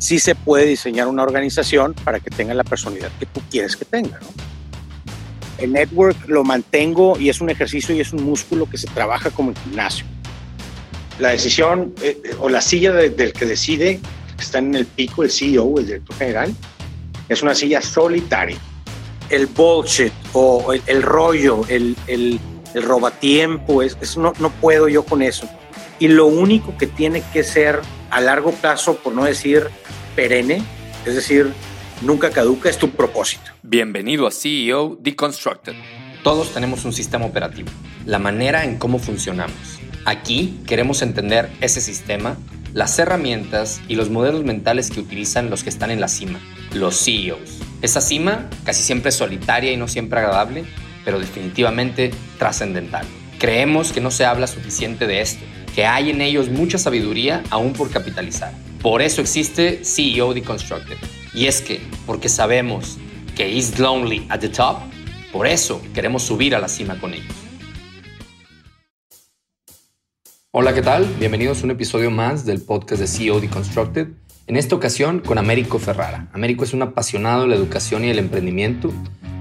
sí se puede diseñar una organización para que tenga la personalidad que tú quieres que tenga. El network lo mantengo y es un ejercicio y es un músculo que se trabaja como en gimnasio. La decisión eh, o la silla del que decide, que está en el pico, el CEO, el director general, es una silla solitaria. El bullshit o el, rollo, el, el, el robatiempo, es, no, no puedo yo con eso. Y lo único que tiene que ser a largo plazo, por no decir perenne, es decir, nunca caduca, es tu propósito. Bienvenido a CEO Deconstructed. Todos tenemos un sistema operativo, la manera en cómo funcionamos. Aquí queremos entender ese sistema, las herramientas y los modelos mentales que utilizan los que están en la cima, los CEOs. Esa cima casi siempre es solitaria y no siempre agradable, pero definitivamente trascendental. Creemos que no se habla suficiente de esto, que hay en ellos mucha sabiduría aún por capitalizar. Por eso existe CEO Deconstructed. Y es que, porque sabemos que is lonely at the top, por eso queremos subir a la cima con ellos. Hola, ¿qué tal? Bienvenidos a un episodio más del podcast de CEO Deconstructed. En esta ocasión con Américo Ferrara. Américo es un apasionado de la educación y el emprendimiento.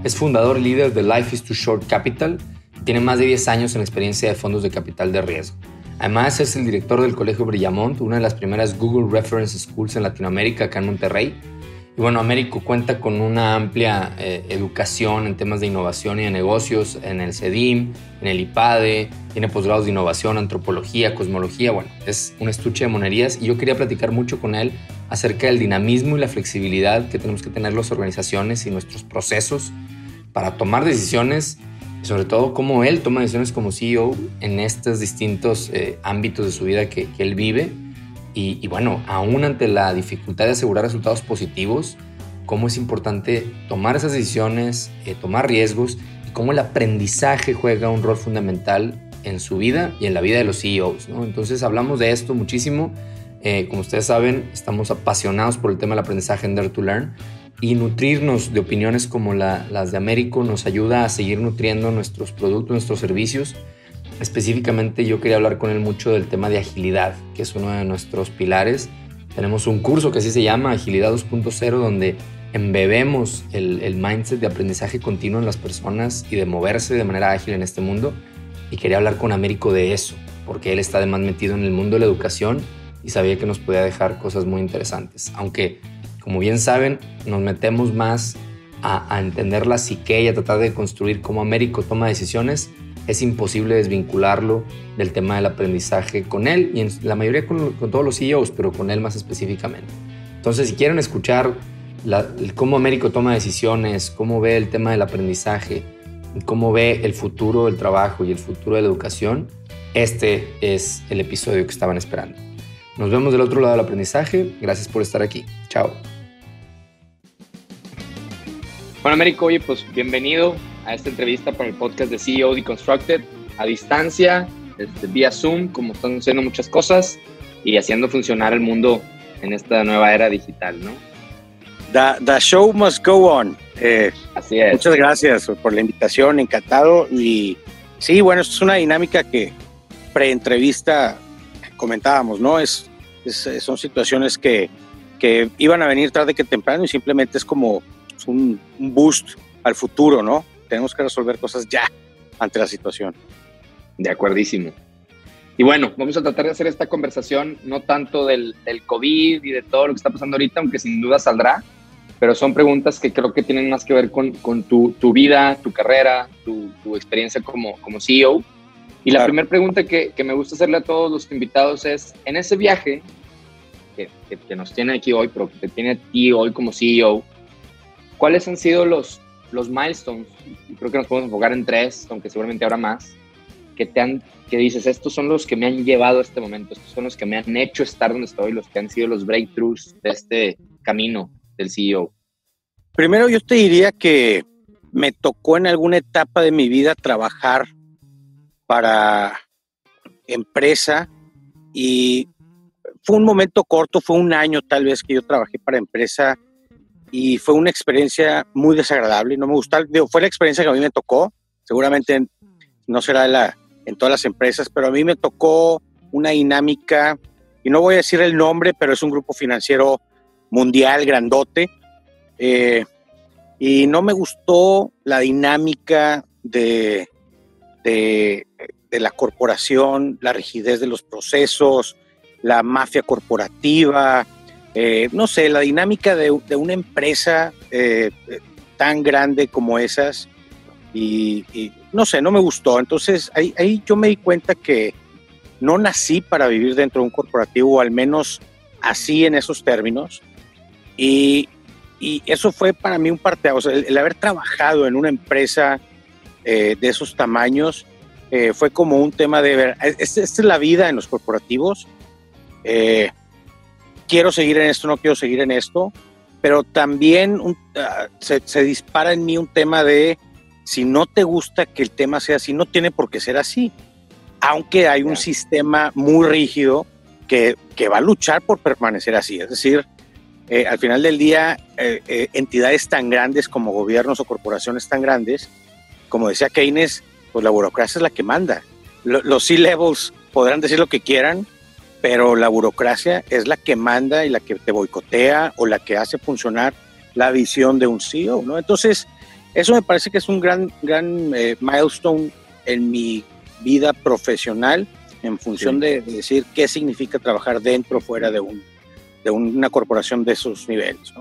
Es fundador y líder de Life is Too Short Capital. Tiene más de 10 años en experiencia de fondos de capital de riesgo. Además es el director del Colegio Brillamont, una de las primeras Google Reference Schools en Latinoamérica, acá en Monterrey. Y bueno, Américo cuenta con una amplia eh, educación en temas de innovación y de negocios en el CEDIM, en el IPADE, tiene posgrados de innovación, antropología, cosmología, bueno, es un estuche de monerías y yo quería platicar mucho con él acerca del dinamismo y la flexibilidad que tenemos que tener las organizaciones y nuestros procesos para tomar decisiones sobre todo cómo él toma decisiones como CEO en estos distintos eh, ámbitos de su vida que, él vive. Y, bueno, aún ante la dificultad de asegurar resultados positivos, cómo es importante tomar esas decisiones, eh, tomar riesgos y cómo el aprendizaje juega un rol fundamental en su vida y en la vida de los CEOs. Entonces hablamos de esto muchísimo. Eh, como ustedes saben, estamos apasionados por el tema del aprendizaje en to Learn y nutrirnos de opiniones como las de Américo nos ayuda a seguir nutriendo nuestros productos, nuestros servicios. Específicamente yo quería hablar con él mucho del tema de agilidad, que es uno de nuestros pilares. Tenemos un curso que así se llama Agilidad 2.0, donde embebemos el, el mindset de aprendizaje continuo en las personas y de moverse de manera ágil en este mundo. Y quería hablar con Américo de eso, porque él está además metido en el mundo de la educación y sabía que nos podía dejar cosas muy interesantes. Aunque como bien saben, nos metemos más a, entender la psique y a tratar de construir cómo Américo toma decisiones. Es imposible desvincularlo del tema del aprendizaje con él y en la mayoría con, todos los CEOs, pero con él más específicamente. Entonces, si quieren escuchar cómo Américo toma decisiones, cómo ve el tema del aprendizaje, cómo ve el futuro del trabajo y el futuro de la educación, este es el episodio que estaban esperando. Nos vemos del otro lado del aprendizaje. Gracias por estar aquí. Chao. Bueno, Américo, oye, pues bienvenido a esta entrevista para el podcast de CEO Deconstructed a distancia, este, vía Zoom, como están haciendo muchas cosas y haciendo funcionar el mundo en esta nueva era digital, ¿no? The, show must go on. Eh, Así es. Muchas gracias por la invitación, encantado. Y sí, bueno, esto es una dinámica que pre-entrevista comentábamos, ¿no? Es son situaciones que, que, iban a venir tarde que temprano y simplemente es como un, boost al futuro, ¿no? Tenemos que resolver cosas ya ante la situación. De acuerdísimo. Y bueno, vamos a tratar de hacer esta conversación no tanto del, del, COVID y de todo lo que está pasando ahorita, aunque sin duda saldrá, pero son preguntas que creo que tienen más que ver con, con tu, tu, vida, tu carrera, tu, tu, experiencia como, como CEO. Y la primera pregunta que, que, me gusta hacerle a todos los invitados es, en ese viaje que, nos tiene aquí hoy, pero que te tiene a ti hoy como CEO, ¿cuáles han sido los, los milestones? Creo que nos podemos enfocar en tres, aunque seguramente habrá más, que te han, que dices, estos son los que me han llevado a este momento, estos son los que me han hecho estar donde estoy, los que han sido los breakthroughs de este camino del CEO. Primero yo te diría que me tocó en alguna etapa de mi vida trabajar para empresa y fue un momento corto, fue un año tal vez que yo trabajé para empresa y fue una experiencia muy desagradable. No me gustó, fue la experiencia que a mí me tocó. Seguramente no será la, en todas las empresas, pero a mí me tocó una dinámica, y no voy a decir el nombre, pero es un grupo financiero mundial, grandote. Eh, y no me gustó la dinámica de, de, la corporación, la rigidez de los procesos, la mafia corporativa, eh, no sé, la dinámica de, una empresa eh, tan grande como esas. Y, no sé, no me gustó. Entonces ahí, ahí yo me di cuenta que no nací para vivir dentro de un corporativo, o al menos así en esos términos. Y, eso fue para mí un parte, el, haber trabajado en una empresa eh, de esos tamaños fue como un tema de ver, esta, es la vida en los corporativos. Eh, quiero seguir en esto, no quiero seguir en esto, pero también ah, se, se, dispara en mí un tema de si no te gusta que el tema sea así, no tiene por qué ser así aunque hay un sistema muy rígido que, va a luchar por permanecer así. Es decir, eh, al final del día, eh, eh, entidades tan grandes como gobiernos o corporaciones tan grandes, como decía Keynes, pues la burocracia es la que manda. los C-levels podrán decir lo que quieran, pero la burocracia es la que manda y la que te boicotea o la que hace funcionar la visión de un CEO, ¿no? Entonces, eso me parece que es un gran, gran milestone en mi vida profesional en función de, decir qué significa trabajar dentro o fuera de, un, de una corporación de esos niveles.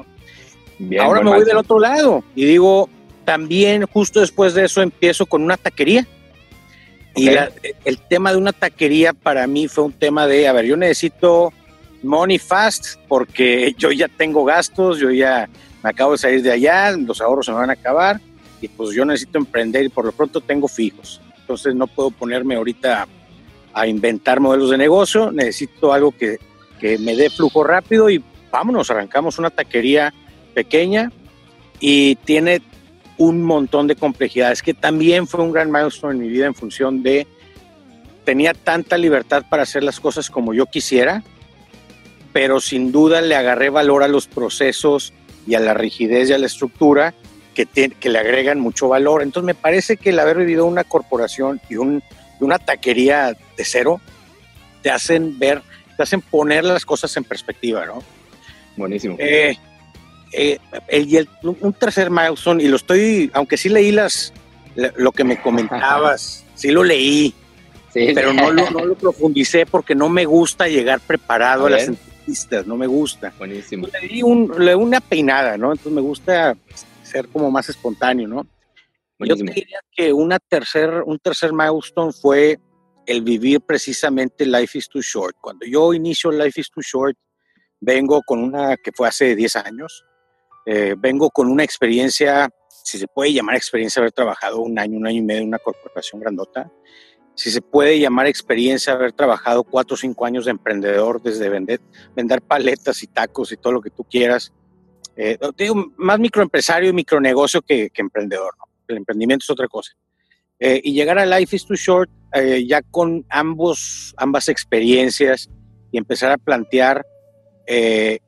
Ahora me voy del otro lado y digo, también justo después de eso empiezo con una taquería. Y el tema de una taquería para mí fue un tema de, a ver, yo necesito money fast porque yo ya tengo gastos, yo ya me acabo de salir de allá, los ahorros se me van a acabar y pues yo necesito emprender y por lo pronto tengo fijos. Entonces no puedo ponerme ahorita a inventar modelos de negocio, necesito algo que, me dé flujo rápido y vámonos, arrancamos una taquería pequeña y tiene un montón de complejidades, que también fue un gran milestone en mi vida en función de tenía tanta libertad para hacer las cosas como yo quisiera, pero sin duda le agarré valor a los procesos y a la rigidez y a la estructura que, le agregan mucho valor. Entonces me parece que el haber vivido una corporación y, un, una taquería de cero te hacen ver, te hacen poner las cosas en perspectiva, ¿no? Buenísimo. Eh, eh, y el, un tercer milestone, y lo estoy, aunque sí leí las, lo que me comentabas, sí lo leí, pero No, lo, no, lo, profundicé porque no me gusta llegar preparado a, las entrevistas, no me gusta. Buenísimo. Le di, un, le una peinada, ¿no? Entonces me gusta ser como más espontáneo, ¿no? Yo te diría que una tercer, un tercer milestone fue el vivir precisamente Life is Too Short. Cuando yo inicio Life is Too Short, vengo con una que fue hace 10 años, eh, vengo con una experiencia, si se puede llamar experiencia, haber trabajado un año, un año y medio en una corporación grandota, si se puede llamar experiencia haber trabajado cuatro o cinco años de emprendedor, desde vender, vender paletas y tacos y todo lo que tú quieras, eh, digo, más microempresario y micronegocio que, que emprendedor. El emprendimiento es otra cosa. Eh, y llegar a Life is Too Short eh, ya con ambos, ambas experiencias y empezar a plantear eh,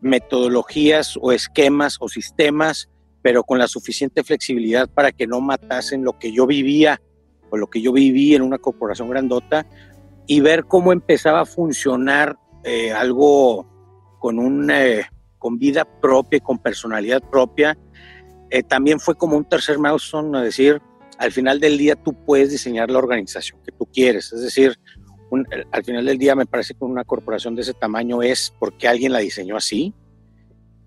metodologías o esquemas o sistemas, pero con la suficiente flexibilidad para que no matasen lo que yo vivía o lo que yo viví en una corporación grandota y ver cómo empezaba a funcionar algo con un con vida propia y con personalidad propia, eh, también fue como un tercer milestone, es decir, al final del día tú puedes diseñar la organización que tú quieres, es decir, al final del día me parece que una corporación de ese tamaño es porque alguien la diseñó así,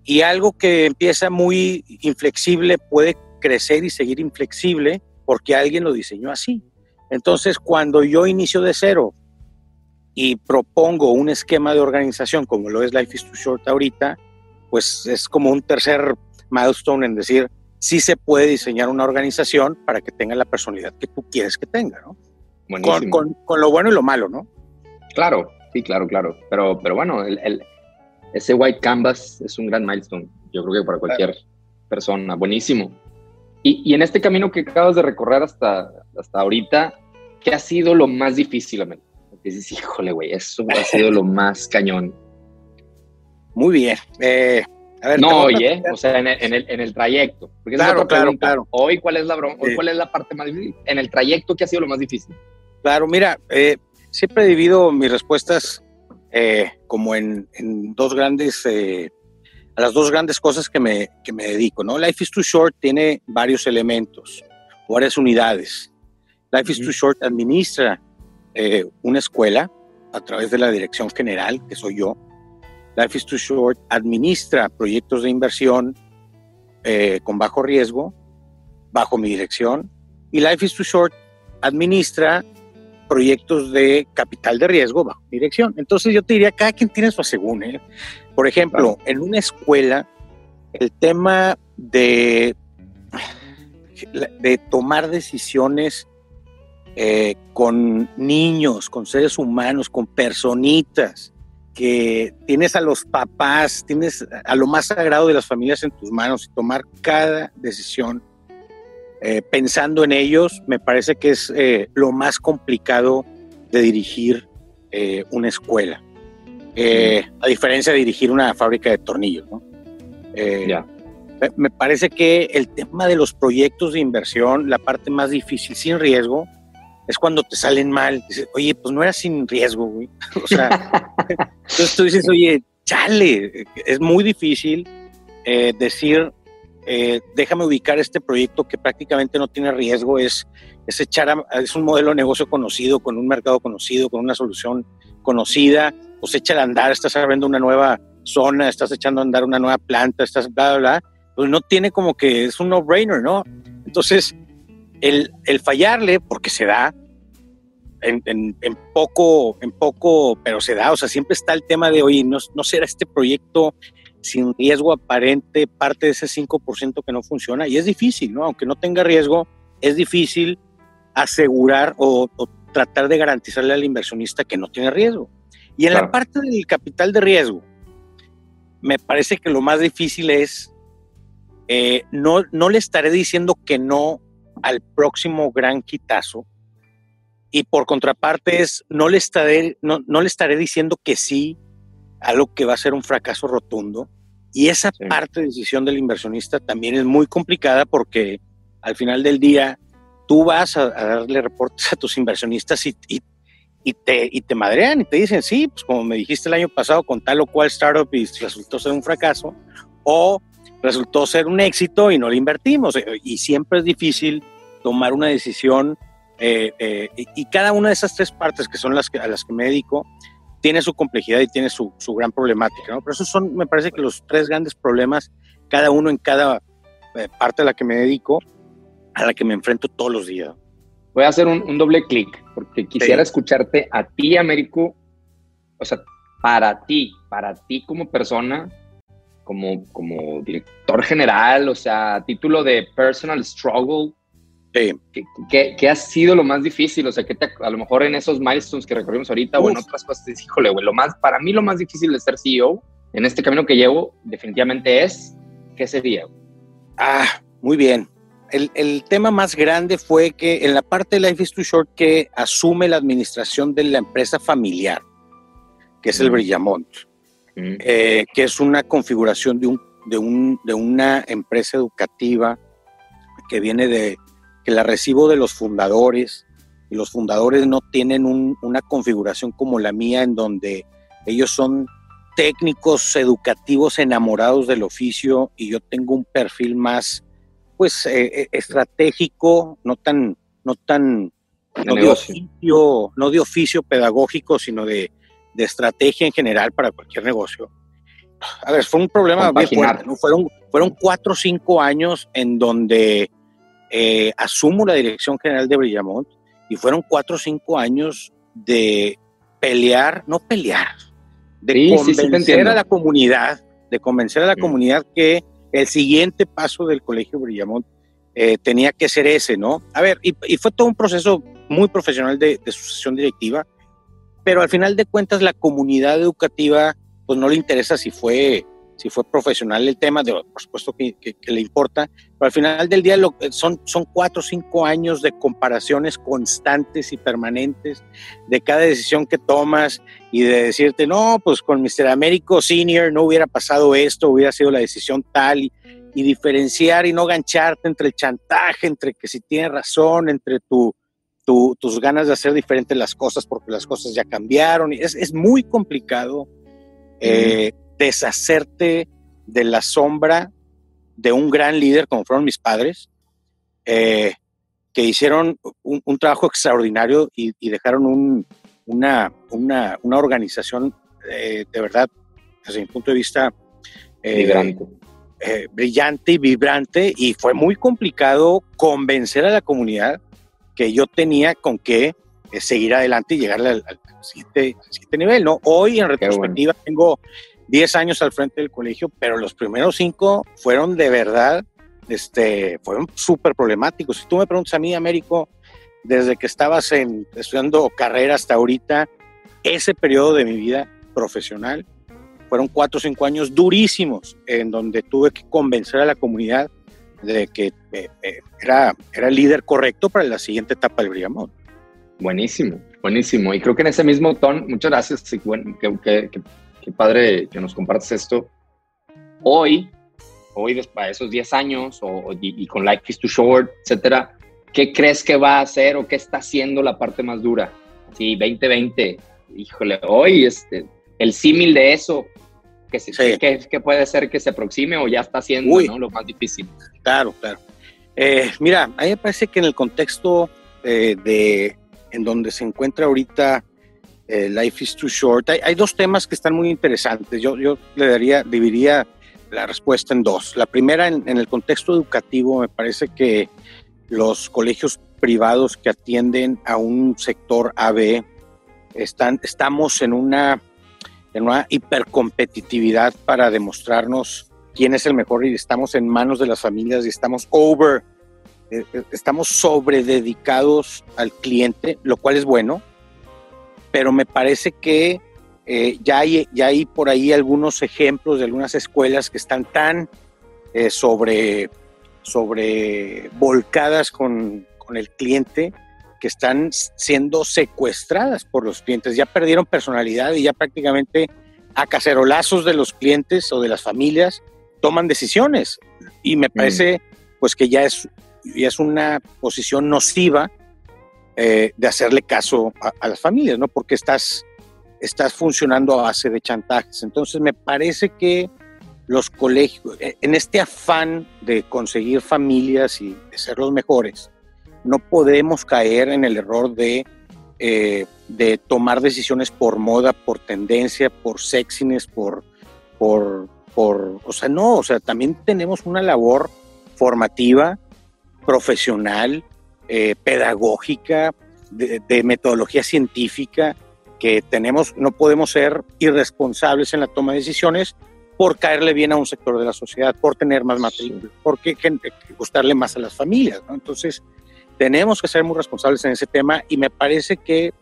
y algo que empieza muy inflexible puede crecer y seguir inflexible porque alguien lo diseñó así. Entonces, cuando yo inicio de cero y propongo un esquema de organización como lo es Life is Too Short ahorita, pues es como un tercer milestone en decir, sí se puede diseñar una organización para que tenga la personalidad que tú quieres que tenga, ¿no? Con, con, lo bueno y lo malo, ¿no? Claro, sí, claro, claro. Pero, pero bueno, el, ese white canvas es un gran milestone, yo creo que para cualquier persona, buenísimo. Y, y, en este camino que acabas de recorrer hasta, hasta ahorita, ¿qué ha sido lo más difícil, Dices, híjole, güey, eso ha sido lo más cañón. Muy bien. Eh, a ver, no, oye, o sea, en el, en el, trayecto. Porque claro, claro, claro. Hoy, ¿cuál es la broma? Hoy, ¿cuál es la parte más difícil? En el trayecto, ¿qué ha sido lo más difícil? Claro, mira, eh, siempre he dividido mis respuestas eh, como en, dos grandes a las dos grandes cosas que me, que me dedico, ¿no? Life is Too Short tiene varios elementos, varias unidades. Life is Too Short administra eh, una escuela a través de la dirección general, que soy yo. Life is Too Short administra proyectos de inversión eh, con bajo riesgo, bajo mi dirección. Y Life is Too Short administra proyectos de capital de riesgo bajo dirección. Entonces yo te diría, cada quien tiene su asegún. ¿eh? Por ejemplo, en una escuela, el tema de, de tomar decisiones eh, con niños, con seres humanos, con personitas, que tienes a los papás, tienes a lo más sagrado de las familias en tus manos y tomar cada decisión eh, pensando en ellos, me parece que es eh, lo más complicado de dirigir una escuela. a diferencia de dirigir una fábrica de tornillos, ¿no? Me parece que el tema de los proyectos de inversión, la parte más difícil, sin riesgo, es cuando te salen mal. Dices, oye, pues no era sin riesgo, güey. O sea, entonces tú dices, oye, chale, es muy difícil eh, decir, eh, déjame ubicar este proyecto que prácticamente no tiene riesgo, es, es echar es un modelo de negocio conocido, con un mercado conocido, con una solución conocida, pues echa a andar, estás abriendo una nueva zona, estás echando a andar una nueva planta, estás bla, bla, pues no tiene como que es un no-brainer, ¿no? Entonces, el, el, fallarle, porque se da, en, poco, en poco, pero se da, o sea, siempre está el tema de, oye, no, no será este proyecto sin riesgo aparente parte de ese 5% que no funciona, y es difícil, ¿no? Aunque no tenga riesgo, es difícil asegurar o, tratar de garantizarle al inversionista que no tiene riesgo. Y en la parte del capital de riesgo, me parece que lo más difícil es, eh, no, no le estaré diciendo que no al próximo gran quitazo, y por contraparte es, no le estaré, no, no le estaré diciendo que sí a lo que va a ser un fracaso rotundo. Y esa parte de decisión del inversionista también es muy complicada porque al final del día tú vas a, darle reportes a tus inversionistas y, y, y, te, y te madrean y te dicen, sí, pues como me dijiste el año pasado con tal o cual startup y resultó ser un fracaso, o resultó ser un éxito y no le invertimos. Y siempre es difícil tomar una decisión eh, eh, y, cada una de esas tres partes que son las que, a las que me dedico tiene su complejidad y tiene su, gran problemática, ¿no? Pero esos son, me parece que los tres grandes problemas, cada uno en cada eh, parte a la que me dedico, a la que me enfrento todos los días. Voy a hacer un, doble clic, porque quisiera escucharte a ti, Américo, o sea, para ti, para ti como persona, como, como director general, o sea, título de personal struggle, ¿Qué, ha sido lo más difícil? O sea, que a lo mejor en esos milestones que recorrimos ahorita o en otras cosas, híjole, güey, lo más, para mí lo más difícil de ser CEO en este camino que llevo definitivamente es, ¿qué sería? Ah, muy bien. El, el, tema más grande fue que en la parte de Life is Too Short que asume la administración de la empresa familiar, que es el mm. Brillamont, mm. eh, que es una configuración de, un, de, un, de una empresa educativa que viene de, que la recibo de los fundadores y los fundadores no tienen una configuración como la mía en donde ellos son técnicos educativos enamorados del oficio y yo tengo un perfil más pues eh, eh, estratégico, no tan no tan no de, oficio, no de oficio pedagógico, sino de, de, estrategia en general para cualquier negocio. A ver, fue un problema bien fuerte, Fueron, fueron cuatro o cinco años en donde eh, asumo la dirección general de Brillamont y fueron cuatro o cinco años de pelear, no pelear, de convencer a la comunidad, de convencer a la comunidad que el siguiente paso del Colegio Brillamont eh, tenía que ser ese, ¿no? A ver, y, fue todo un proceso muy profesional de, de, sucesión directiva, pero al final de cuentas la comunidad educativa pues no le interesa si fue si fue profesional el tema, de, por supuesto que, le importa, pero al final del día lo, son, son cuatro o cinco años de comparaciones constantes y permanentes de cada decisión que tomas y de decirte, no, pues con Mr. Américo Senior no hubiera pasado esto, hubiera sido la decisión tal, y, diferenciar y no gancharte entre el chantaje, entre que si tiene razón, entre tu, tus ganas de hacer diferentes las cosas porque las cosas ya cambiaron. Es, es muy complicado. Eh, deshacerte de la sombra de un gran líder como fueron mis padres, eh, que hicieron un, trabajo extraordinario y, dejaron una, una, organización eh, de verdad, desde mi punto de vista, eh, brillante y vibrante, y fue muy complicado convencer a la comunidad que yo tenía con que seguir adelante y llegar al, siguiente, nivel. ¿no? Hoy, en retrospectiva, tengo 10 años al frente del colegio, pero los primeros 5 fueron de verdad, este, fueron súper problemáticos. Si tú me preguntas a mí, Américo, desde que estabas en, estudiando carrera hasta ahorita, ese periodo de mi vida profesional fueron 4 o 5 años durísimos en donde tuve que convencer a la comunidad de que eh, eh, era, era el líder correcto para la siguiente etapa del Brigamont. Buenísimo, buenísimo. Y creo que en ese mismo tono, muchas gracias, que, que, qué padre que nos compartes esto. Hoy, hoy después de esos 10 años o, y, con Life is Too Short, etcétera, ¿qué crees que va a hacer o qué está haciendo la parte más dura? Sí, 2020, híjole, hoy este, el símil de eso, que, puede ser que se aproxime o ya está haciendo lo más difícil. Claro, claro. Eh, mira, a mí me parece que en el contexto eh, de en donde se encuentra ahorita eh, Life is Too Short. Hay, dos temas que están muy interesantes. Yo, yo le daría, dividiría la respuesta en dos. La primera, en, el contexto educativo, me parece que los colegios privados que atienden a un sector AB están, estamos en una, en una hipercompetitividad para demostrarnos quién es el mejor y estamos en manos de las familias y estamos over, eh, eh, estamos sobre dedicados al cliente, lo cual es bueno pero me parece que eh, ya, hay, ya hay por ahí algunos ejemplos de algunas escuelas que están tan eh, sobre, sobre volcadas con, con el cliente que están siendo secuestradas por los clientes. Ya perdieron personalidad y ya prácticamente a cacerolazos de los clientes o de las familias toman decisiones. Y me mm. parece pues que ya es, ya es una posición nociva eh, de hacerle caso a, las familias, ¿no? Porque estás, estás funcionando a base de chantajes. Entonces me parece que los colegios, eh, en este afán de conseguir familias y de ser los mejores, no podemos caer en el error de, eh, de tomar decisiones por moda, por tendencia, por sexiness, por, por, por, o sea, no, o sea, también tenemos una labor formativa, profesional, eh, pedagógica, de, metodología científica, que tenemos, no podemos ser irresponsables en la toma de decisiones por caerle bien a un sector de la sociedad, por tener más matrícula, por gustarle más a las familias. Entonces, tenemos que ser muy responsables en ese tema y me parece que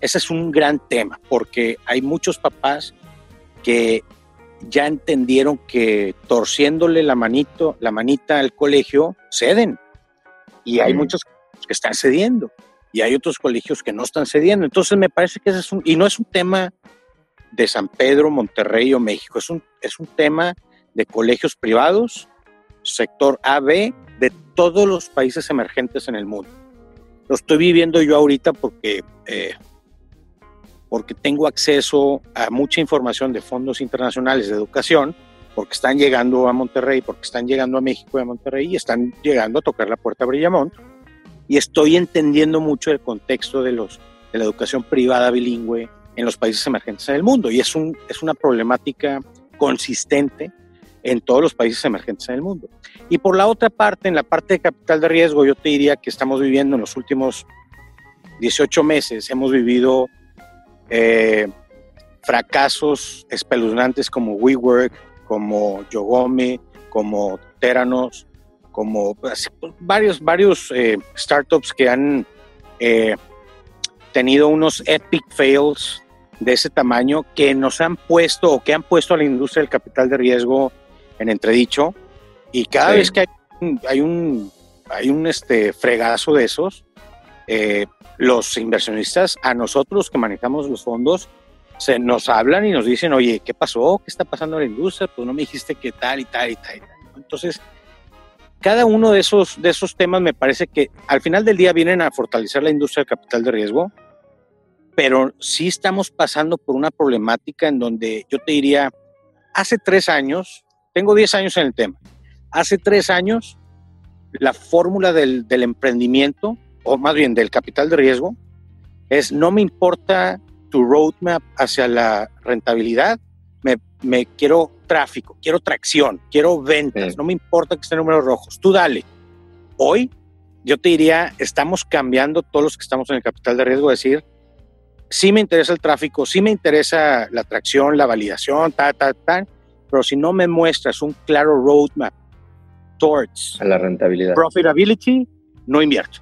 ese es un gran tema, porque hay muchos papás que ya entendieron que torciéndole la manito, la manita al colegio, ceden. Y hay muchos que están cediendo y hay otros colegios que no están cediendo. Entonces me parece que ese es un, y no es un tema de San Pedro, Monterrey o México, es un, es un tema de colegios privados, sector AB, de todos los países emergentes en el mundo. Lo estoy viviendo yo ahorita porque, eh, porque tengo acceso a mucha información de fondos internacionales de educación, porque están llegando a Monterrey, porque están llegando a México y a Monterrey y están llegando a tocar la puerta a Brillamont y estoy entendiendo mucho el contexto de, los, de la educación privada bilingüe en los países emergentes en el mundo y es, un, es una problemática consistente en todos los países emergentes en el mundo. Y por la otra parte, en la parte de capital de riesgo, yo te diría que estamos viviendo en los últimos 18 meses, hemos vivido eh, fracasos espeluznantes como WeWork, como Yogome, como Teranos, como pues, varios, varios eh, startups que han eh, tenido unos epic fails de ese tamaño que nos han puesto o que han puesto a la industria del capital de riesgo en entredicho y cada vez que hay un, hay un, este fregazo de esos, eh, los inversionistas, a nosotros que manejamos los fondos, se nos hablan y nos dicen, oye, ¿qué pasó? ¿Qué está pasando en la industria? Pues no me dijiste que tal y tal y tal. Y tal. Entonces, cada uno de esos, de esos temas me parece que al final del día vienen a fortalecer la industria del capital de riesgo, pero sí estamos pasando por una problemática en donde yo te diría, hace tres años tengo 10 años en el tema. Hace tres años, la fórmula del, del emprendimiento, o más bien del capital de riesgo, es no me importa tu roadmap hacia la rentabilidad, me, me quiero tráfico, quiero tracción, quiero ventas, no me importa que estén números rojos, tú dale. Hoy yo te diría, estamos cambiando todos los que estamos en el capital de riesgo, decir, sí me interesa el tráfico, sí me interesa la tracción, la validación, ta, ta, ta, pero si no me muestras un claro roadmap towards a la rentabilidad, profitability, no invierto.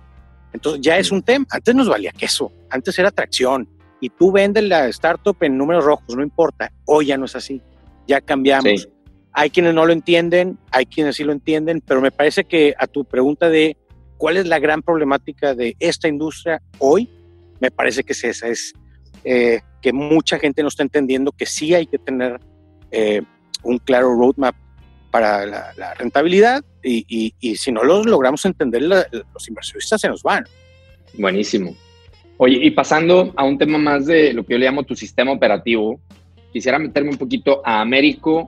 Entonces ya es un tema. Antes nos valía queso, antes era tracción. Y tú vendes la startup en números rojos, no importa. Hoy ya no es así. Ya cambiamos. Hay quienes no lo entienden, hay quienes sí lo entienden, pero me parece que a tu pregunta de cuál es la gran problemática de esta industria hoy, me parece que es esa, es eh, que mucha gente no está entendiendo que sí hay que tener eh, un claro roadmap para la, rentabilidad y, si no los logramos entender, los inversionistas se nos van. Buenísimo. Oye, y pasando a un tema más de lo que yo le llamo tu sistema operativo, quisiera meterme un poquito a Américo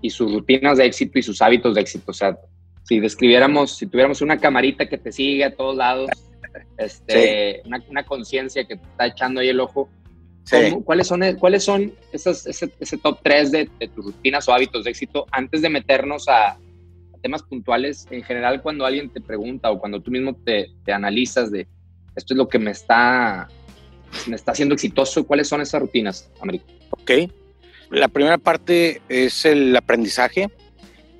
y sus rutinas de éxito y sus hábitos de éxito. O sea, si describiéramos, si tuviéramos una camarita que te sigue a todos lados, este, una, conciencia que te está echando ahí el ojo, ¿Cuáles son, cuáles son ese, top 3 de, tus rutinas o hábitos de éxito antes de meternos a, temas puntuales? En general, cuando alguien te pregunta o cuando tú mismo te, analizas de esto es lo que me está, me está haciendo exitoso, ¿cuáles son esas rutinas, Américo? Ok. La primera parte es el aprendizaje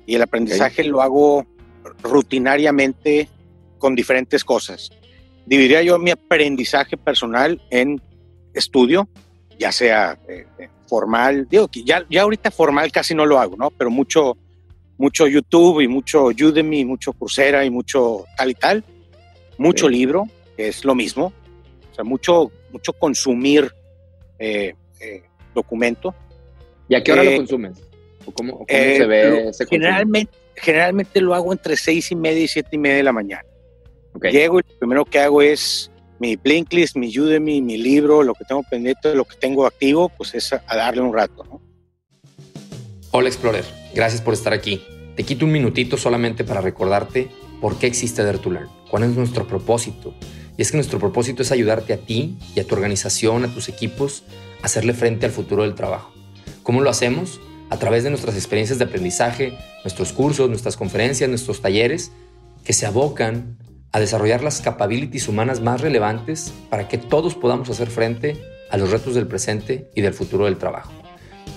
y el aprendizaje lo hago rutinariamente con diferentes cosas. Dividiría yo mi aprendizaje personal en estudio, ya sea eh, eh, formal, digo que ya, ya ahorita formal casi no lo hago, ¿no? Pero mucho, mucho YouTube y mucho Udemy, mucho Coursera y mucho tal y tal, mucho libro, que es lo mismo, o sea, mucho, mucho consumir eh, documento. ¿Y a qué hora lo consumes? ¿O cómo, se ve ese generalmente, generalmente lo hago entre seis y media y siete y media de la mañana. Llego y lo primero que hago es mi Blinklist, mi Udemy, mi libro, lo que tengo pendiente, lo que tengo activo, pues es a, darle un rato. ¿no? Hola Explorer, gracias por estar aquí. Te quito un minutito solamente para recordarte por qué existe Dare to Learn, cuál es nuestro propósito. Y es que nuestro propósito es ayudarte a ti y a tu organización, a tus equipos, a hacerle frente al futuro del trabajo. ¿Cómo lo hacemos? A través de nuestras experiencias de aprendizaje, nuestros cursos, nuestras conferencias, nuestros talleres, que se abocan a desarrollar las capabilities humanas más relevantes para que todos podamos hacer frente a los retos del presente y del futuro del trabajo.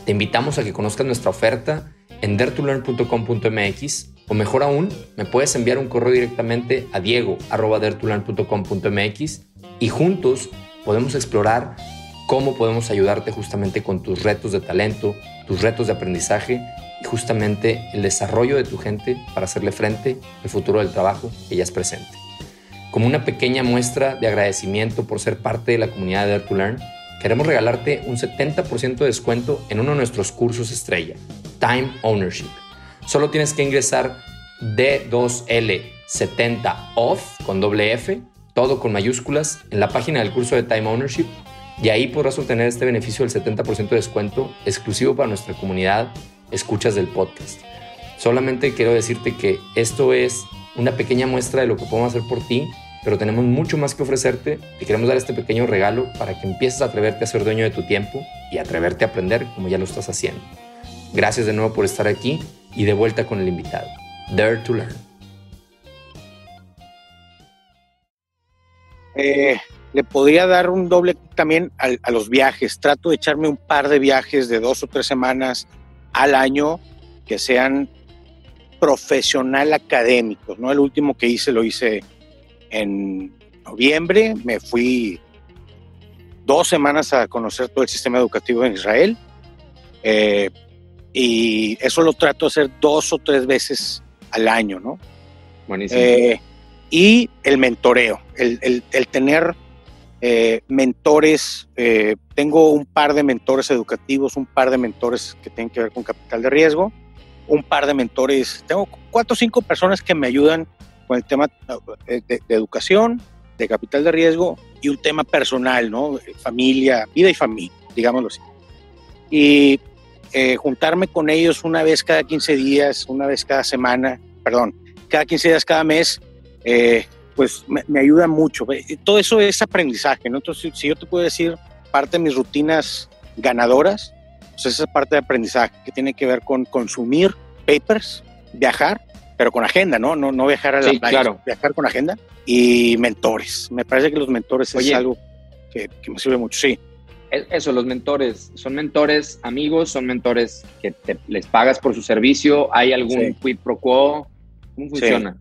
Te invitamos a que conozcas nuestra oferta en dertulearn.com.mx o mejor aún, me puedes enviar un correo directamente a diego.dertulearn.com.mx y juntos podemos explorar cómo podemos ayudarte justamente con tus retos de talento, tus retos de aprendizaje y justamente el desarrollo de tu gente para hacerle frente al futuro del trabajo que ya es presente. Como una pequeña muestra de agradecimiento por ser parte de la comunidad de Dare to Learn, queremos regalarte un 70% de descuento en uno de nuestros cursos estrella, Time Ownership. Solo tienes que ingresar D2L70 OFF con doble F, todo con mayúsculas, en la página del curso de Time Ownership y ahí podrás obtener este beneficio del 70% de descuento exclusivo para nuestra comunidad escuchas del podcast. Solamente quiero decirte que esto es una pequeña muestra de lo que podemos hacer por ti pero tenemos mucho más que ofrecerte. Te queremos dar este pequeño regalo para que empieces a atreverte a ser dueño de tu tiempo y atreverte a aprender como ya lo estás haciendo. Gracias de nuevo por estar aquí y de vuelta con el invitado. Dare to Learn. Eh, le podría dar un doble también a, a, los viajes. Trato de echarme un par de viajes de dos o tres semanas al año que sean profesional académicos. ¿no? El último que hice lo hice en noviembre me fui dos semanas a conocer todo el sistema educativo en Israel. Eh, y eso lo trato de hacer dos o tres veces al año, ¿no? Buenísimo. Eh, y el mentoreo, el, tener eh, mentores. tengo un par de mentores educativos, un par de mentores que tienen que ver con capital de riesgo, un par de mentores. Tengo cuatro o cinco personas que me ayudan con el tema eh, de, educación, de capital de riesgo y un tema personal, ¿no? Familia, vida y familia, digámoslo así. Y eh, juntarme con ellos una vez cada 15 días, una vez cada semana, perdón, cada 15 días, cada mes, eh, pues me, ayuda mucho. Todo eso es aprendizaje, ¿no? Entonces, si yo te puedo decir parte de mis rutinas ganadoras, pues esa parte de aprendizaje que tiene que ver con consumir papers, viajar, pero con agenda, ¿no? No, no viajar a la playa, claro. viajar con agenda y mentores. Me parece que los mentores es algo que, me sirve mucho, sí. Eso, los mentores, ¿son mentores amigos? ¿Son mentores que les pagas por su servicio? ¿Hay algún quid pro quo? ¿Cómo funciona?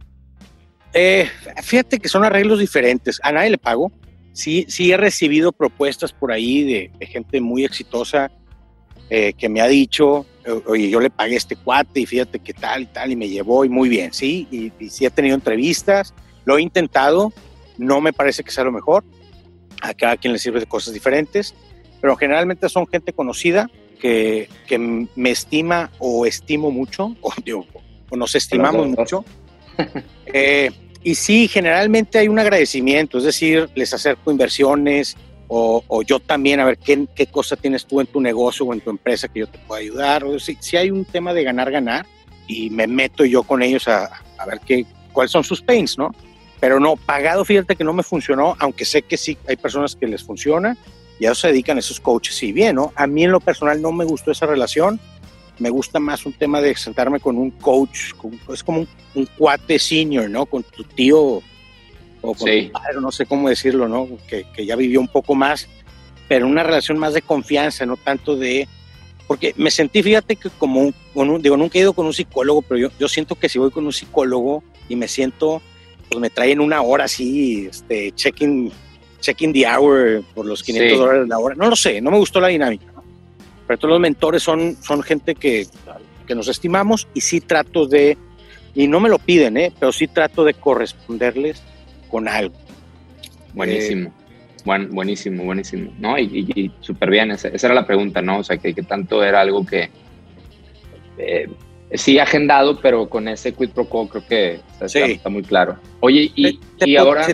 Eh, fíjate que son arreglos diferentes. A nadie le pago. Sí, sí he recibido propuestas por ahí de, gente muy exitosa eh, que me ha dicho, oye, yo le pagué a este cuate y fíjate qué tal y tal, y me llevó y muy bien, sí, y, y sí he tenido entrevistas, lo he intentado, no me parece que sea lo mejor, a cada quien le sirve de cosas diferentes, pero generalmente son gente conocida que, que me estima o estimo mucho, o, o nos estimamos mucho. Eh, y sí, generalmente hay un agradecimiento, es decir, les acerco inversiones o, yo también a ver qué, qué, cosa tienes tú en tu negocio o en tu empresa que yo te pueda ayudar. O si, hay un tema de ganar, ganar y me meto yo con ellos a, a ver qué, cuáles son sus pains, ¿no? Pero no, pagado, fíjate que no me funcionó, aunque sé que sí hay personas que les funciona y a se dedican esos coaches y bien, ¿no? A mí en lo personal no me gustó esa relación me gusta más un tema de sentarme con un coach, es como un, cuate senior, ¿no? Con tu tío o con tu padre, no sé cómo decirlo, ¿no? Que, ya vivió un poco más, pero una relación más de confianza, no tanto de... Porque me sentí, fíjate que como un, digo, nunca he ido con un psicólogo, pero yo, yo siento que si voy con un psicólogo y me siento, pues me traen una hora así, este, checking, checking the hour por los 500 dólares la hora, no lo sé, no me gustó la dinámica pero todos los mentores son, son gente que, que nos estimamos y sí trato de, y no me lo piden, ¿eh? pero sí trato de corresponderles con algo. Buenísimo. Eh, Buen, buenísimo, buenísimo. ¿No? Y, súper bien, esa, era la pregunta, ¿no? O sea, que, que tanto era algo que eh, sí agendado, pero con ese quid pro quo creo que está, muy claro. Oye, y, y ahora...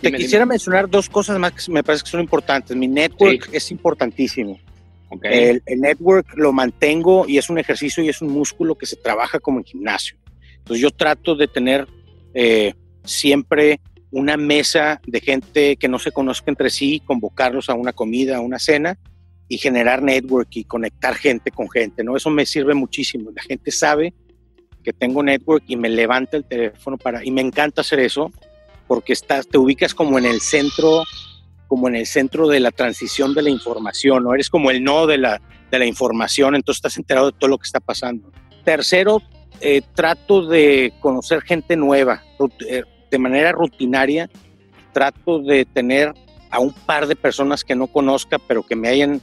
Te, quisiera mencionar dos cosas más que me parece que son importantes. Mi network es importantísimo. El, network lo mantengo y es un ejercicio y es un músculo que se trabaja como en gimnasio. Entonces yo trato de tener eh, siempre una mesa de gente que no se conozca entre sí, convocarlos a una comida, a una cena y generar network y conectar gente con gente, ¿no? Eso me sirve muchísimo. La gente sabe que tengo network y me levanta el teléfono para y me encanta hacer eso porque estás te ubicas como en el centro como en el centro de la transición de la información, ¿no? Eres como el no de la, de la información, entonces estás enterado de todo lo que está pasando. Tercero, eh, trato de conocer gente nueva, eh, de manera rutinaria, trato de tener a un par de personas que no conozca, pero que me hayan,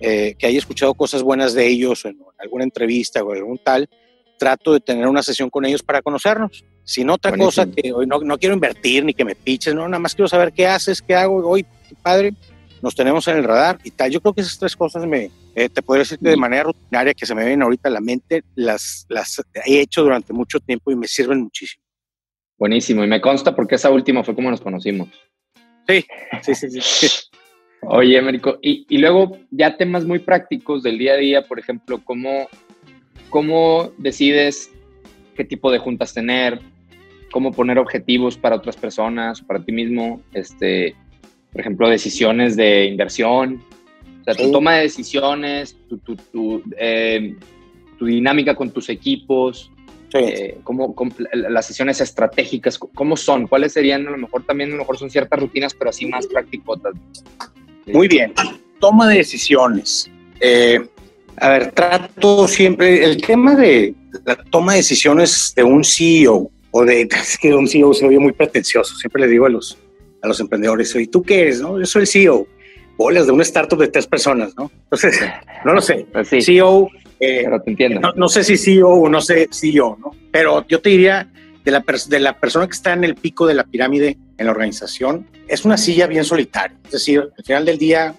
eh, que haya escuchado cosas buenas de ellos en alguna entrevista o algún tal, trato de tener una sesión con ellos para conocernos. Sin otra cosa que hoy no, no, quiero invertir ni que me piches, no, nada más quiero saber qué haces, qué hago hoy, padre, nos tenemos en el radar y tal. Yo creo que esas tres cosas me, eh, te podría decir que de manera rutinaria que se me ven ahorita a la mente, las, las he hecho durante mucho tiempo y me sirven muchísimo. Buenísimo, y me consta porque esa última fue como nos conocimos. Sí, sí, sí, sí. Oye, Américo, y, y, luego ya temas muy prácticos del día a día, por ejemplo, ¿cómo, cómo decides qué tipo de juntas tener, cómo poner objetivos para otras personas, para ti mismo, este, por ejemplo, decisiones de inversión, o sea, tu toma de decisiones, tu, tu, tu, eh, tu dinámica con tus equipos, eh, cómo, las sesiones estratégicas, ¿cómo son? ¿Cuáles serían? A lo mejor también, a lo mejor son ciertas rutinas, pero así más prácticas. Muy bien. Toma de decisiones. Eh, a ver, trato siempre, el tema de la toma de decisiones de un CEO o de, es que un CEO se oye muy pretencioso, siempre le digo a los, a los emprendedores, ¿y tú qué eres? No? Yo soy el CEO, bolas de una startup de tres personas, ¿no? Entonces, no lo sé. Pues sí. CEO, eh, te entiendo. No, sé si CEO o no sé CEO, ¿no? Pero yo te diría, de la, de la persona que está en el pico de la pirámide en la organización, es una silla bien solitaria. Es decir, al final del día,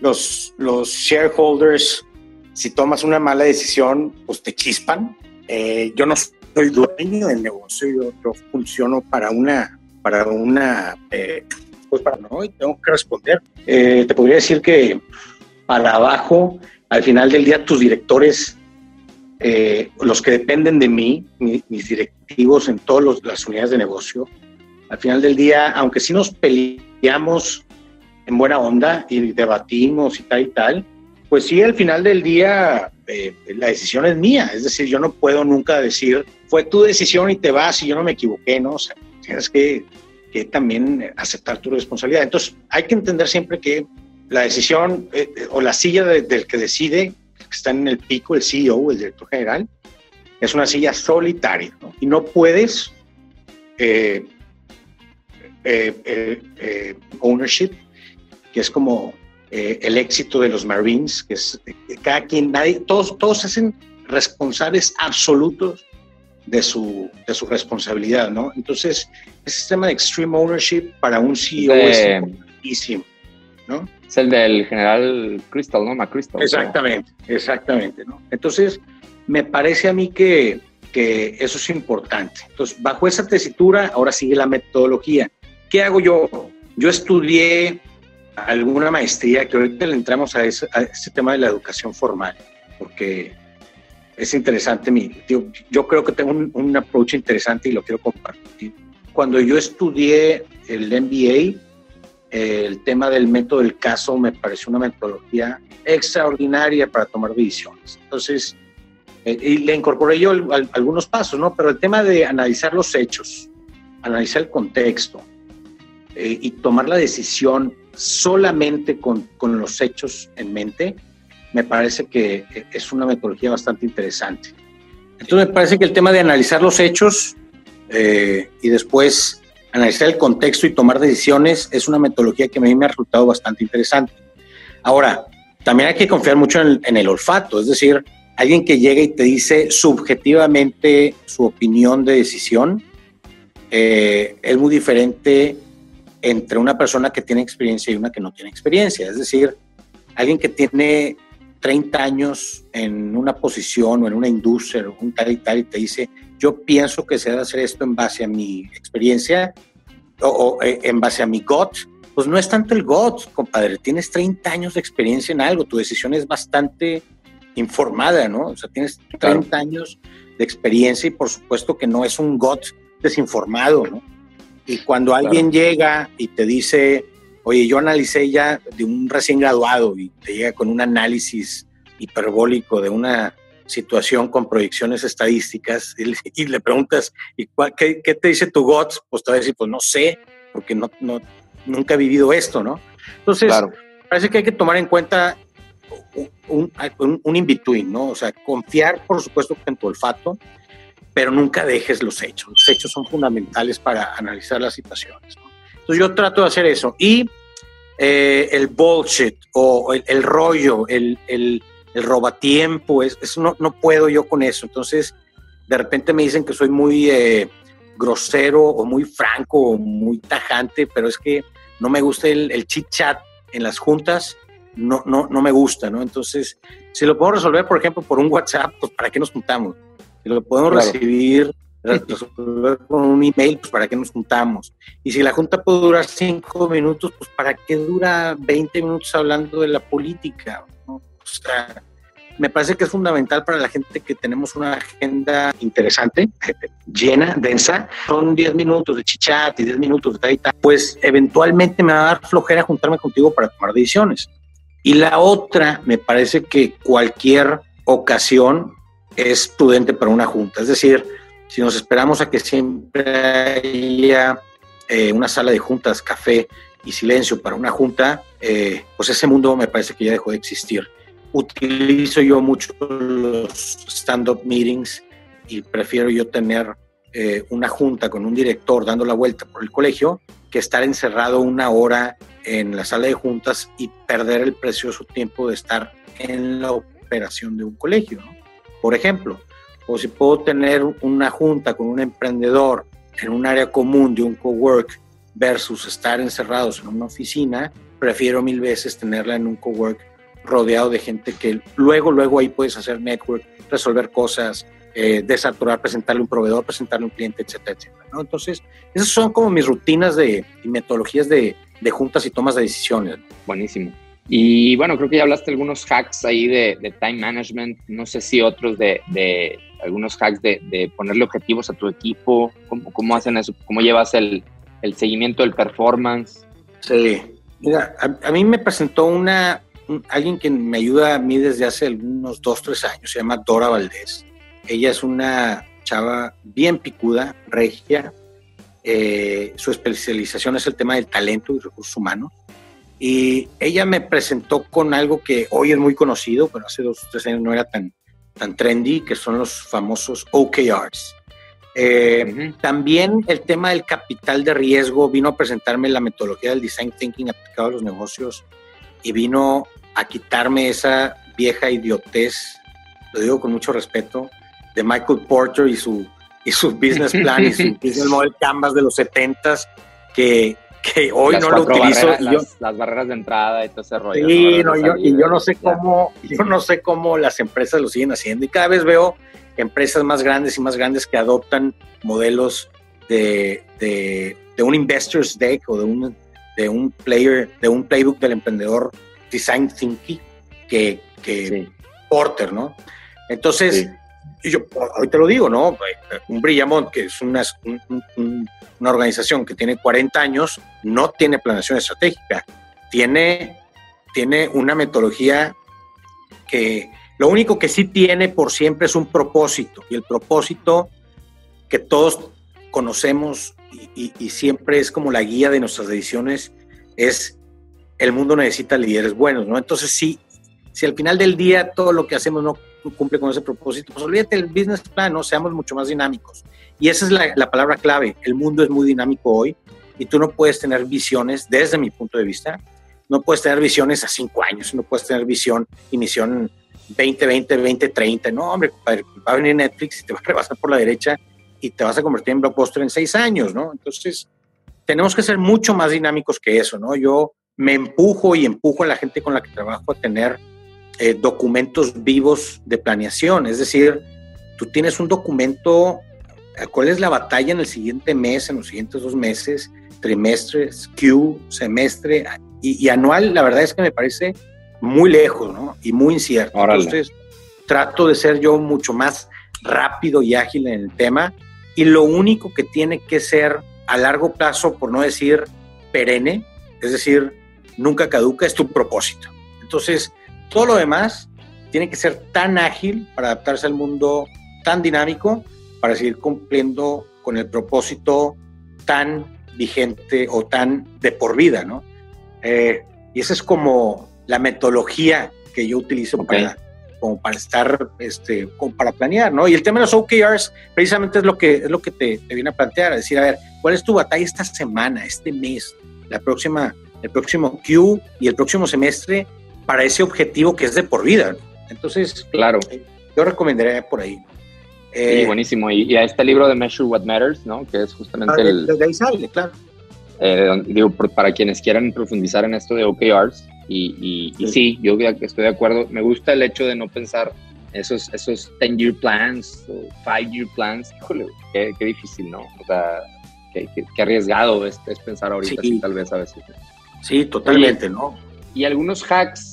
los, los shareholders, si tomas una mala decisión, pues te chispan. Eh, yo no soy dueño del negocio, yo, yo funciono para una para una, eh, pues para no, tengo que responder. Eh, te podría decir que para abajo, al final del día tus directores, eh, los que dependen de mí, mis directivos en todas las unidades de negocio, al final del día, aunque sí nos peleamos en buena onda y debatimos y tal y tal, pues sí, al final del día eh, la decisión es mía. Es decir, yo no puedo nunca decir, fue tu decisión y te vas y yo no me equivoqué, ¿no? O sea, tienes que, que también aceptar tu responsabilidad. Entonces, hay que entender siempre que la decisión eh, o la silla del que decide, que está en el pico, el CEO, el director general, es una silla solitaria, ¿no? Y no puedes eh, ownership que es como eh, el éxito de los Marines, que es cada quien, nadie, todos, todos hacen responsables absolutos de su, de su responsabilidad, ¿no? Entonces, ese sistema de extreme ownership para un CEO es importantísimo, ¿no? Es el del general Crystal, ¿no? McChrystal. Exactamente, exactamente, ¿no? Entonces, me parece a mí que, que eso es importante. Entonces, bajo esa tesitura, ahora sigue la metodología. ¿Qué hago yo? Yo estudié alguna maestría, que ahorita le entramos a, ese, tema de la educación formal, porque es interesante. Mi, yo creo que tengo un, approach interesante y lo quiero compartir. Cuando yo estudié el MBA, el tema del método del caso me pareció una metodología extraordinaria para tomar decisiones. Entonces, eh, y le incorporé yo algunos pasos, ¿no? Pero el tema de analizar los hechos, analizar el contexto eh, y tomar la decisión solamente con, los hechos en mente, me parece que es una metodología bastante interesante. Entonces me parece que el tema de analizar los hechos eh, y después analizar el contexto y tomar decisiones es una metodología que a mí me ha resultado bastante interesante. Ahora, también hay que confiar mucho en el, olfato, es decir, alguien que llega y te dice subjetivamente su opinión de decisión eh, es muy diferente entre una persona que tiene experiencia y una que no tiene experiencia. Es decir, alguien que tiene 30 años en una posición o en una industria o un tal y tal y te dice, yo pienso que se debe hacer esto en base a mi experiencia o, eh, en base a mi GOT, pues no es tanto el GOT, compadre, tienes 30 años de experiencia en algo, tu decisión es bastante informada, ¿no? O sea, tienes 30 años de experiencia y por supuesto que no es un GOT desinformado, ¿no? Y cuando alguien llega y te dice, oye, yo analicé ya de un recién graduado y te llega con un análisis hiperbólico de una situación con proyecciones estadísticas y, le preguntas, ¿y qué, te dice tu GOTS? Pues te va a decir, pues no sé, porque no, no, nunca he vivido esto, ¿no? Entonces, parece que hay que tomar en cuenta un, un, un in-between, ¿no? O sea, confiar, por supuesto, en tu olfato, pero nunca dejes los hechos. Los hechos son fundamentales para analizar las situaciones. Entonces yo trato de hacer eso. Y eh, el bullshit o el, rollo, el, el, el robatiempo, es, no, no, puedo yo con eso. Entonces de repente me dicen que soy muy eh, grosero o muy franco o muy tajante, pero es que no me gusta el, chit chat en las juntas. No, no, no me gusta, ¿no? Entonces, si lo puedo resolver, por ejemplo, por un WhatsApp, pues ¿para qué nos juntamos? Si lo podemos recibir con un email, pues para qué nos juntamos. Y si la junta puede durar cinco minutos, pues para qué dura 20 minutos hablando de la política. O sea, me parece que es fundamental para la gente que tenemos una agenda interesante, llena, densa. Son 10 minutos de chichat y 10 minutos de tal Pues eventualmente me va a dar flojera juntarme contigo para tomar decisiones. Y la otra, me parece que cualquier ocasión es prudente para una junta. Es decir, si nos esperamos a que siempre haya eh, una sala de juntas, café y silencio para una junta, eh, pues ese mundo me parece que ya dejó de existir. Utilizo yo mucho los stand-up meetings y prefiero yo tener eh, una junta con un director dando la vuelta por el colegio que estar encerrado una hora en la sala de juntas y perder el precioso tiempo de estar en la operación de un colegio. por ejemplo, o si puedo tener una junta con un emprendedor en un área común de un cowork versus estar encerrados en una oficina, prefiero mil veces tenerla en un cowork rodeado de gente que luego, luego ahí puedes hacer network, resolver cosas, eh, desaturar, presentarle un proveedor, presentarle un cliente, etcétera, etcétera. ¿no? Entonces, esas son como mis rutinas de, y metodologías de, de juntas y tomas de decisiones. Buenísimo. Y bueno, creo que ya hablaste de algunos hacks ahí de, time management, no sé si otros de, de algunos hacks de, ponerle objetivos a tu equipo, ¿cómo, cómo hacen eso? ¿Cómo llevas el, el seguimiento del performance? Sí, mira, a, mí me presentó una, alguien que me ayuda a mí desde hace unos dos, tres años, se llama Dora Valdés. Ella es una chava bien picuda, regia. Eh, su especialización es el tema del talento y recursos humanos. Y ella me presentó con algo que hoy es muy conocido, pero hace dos o tres años no era tan, tan trendy, que son los famosos OKRs. Eh, también el tema del capital de riesgo vino a presentarme la metodología del design thinking aplicado a los negocios y vino a quitarme esa vieja idiotez, lo digo con mucho respeto, de Michael Porter y su, y su business plan y su business model canvas de los 70s que, que hoy no lo utilizo. las, barreras de entrada y todo ese rollo. Sí, no, yo, y yo no sé cómo, yo no sé cómo las empresas lo siguen haciendo y cada vez veo empresas más grandes y más grandes que adoptan modelos de, de, de un investor's deck o de un, de un player, de un playbook del emprendedor design thinking que, que Porter, ¿no? Entonces, yo ahorita lo digo, ¿no? Un Brillamont, que es una, una organización que tiene 40 años, no tiene planeación estratégica, tiene, tiene una metodología que lo único que sí tiene por siempre es un propósito, y el propósito que todos conocemos y, y siempre es como la guía de nuestras decisiones es el mundo necesita líderes buenos, ¿no? Entonces, sí, si al final del día todo lo que hacemos no cumple con ese propósito, pues olvídate del business plan, ¿no? Seamos mucho más dinámicos. Y esa es la, palabra clave. El mundo es muy dinámico hoy y tú no puedes tener visiones, desde mi punto de vista, no puedes tener visiones a cinco años, no puedes tener visión y misión 2020, 2030. No, hombre, va a venir Netflix y te va a rebasar por la derecha y te vas a convertir en blockbuster en seis años, ¿no? Entonces, tenemos que ser mucho más dinámicos que eso, ¿no? Yo me empujo y empujo a la gente con la que trabajo a tener eh, documentos vivos de planeación. Es decir, tú tienes un documento, eh, cuál es la batalla en el siguiente mes, en los siguientes dos meses, trimestres, Q, semestre y, anual, la verdad es que me parece muy lejos ¿no? y muy incierto. Entonces, trato de ser yo mucho más rápido y ágil en el tema y lo único que tiene que ser a largo plazo, por no decir perenne, es decir, nunca caduca, es tu propósito. Entonces, todo lo demás tiene que ser tan ágil para adaptarse al mundo tan dinámico para seguir cumpliendo con el propósito tan vigente o tan de por vida, ¿no? Eh, y esa es como la metodología que yo utilizo para, como para estar, este, como para planear, ¿no? Y el tema de los OKRs precisamente es lo que, es lo que te, te viene a plantear, decir, a ver, ¿cuál es tu batalla esta semana, este mes, la próxima, el próximo Q y el próximo semestre para ese objetivo que es de por vida. Entonces, claro. Eh, yo recomendaría por ahí. sí, eh, buenísimo. Y, a este libro de Measure What Matters, ¿no? Que es justamente ah, el... De ahí sale, claro. Eh, digo, para quienes quieran profundizar en esto de OKRs, y, y, sí. yo estoy de acuerdo. Me gusta el hecho de no pensar esos, esos 10-year plans o 5-year plans. Híjole, qué, difícil, ¿no? O sea, qué, qué, arriesgado es, pensar ahorita, tal vez a veces. Sí, totalmente, ¿no? Y algunos hacks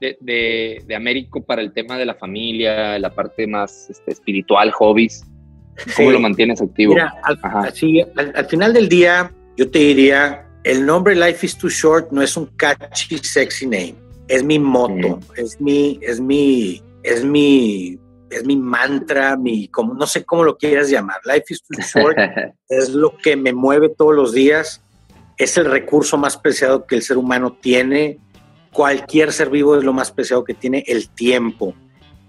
de, de, Américo para el tema de la familia, la parte más este, espiritual, hobbies? ¿Cómo lo mantienes activo? Mira, al, final del día, yo te diría, el nombre Life is Too Short no es un catchy, sexy name. Es mi moto, es mi, es mi, es mi, es mi mantra, mi, como, no sé cómo lo quieras llamar. Life is Too Short es lo que me mueve todos los días. Es el recurso más preciado que el ser humano tiene cualquier ser vivo es lo más preciado que tiene el tiempo.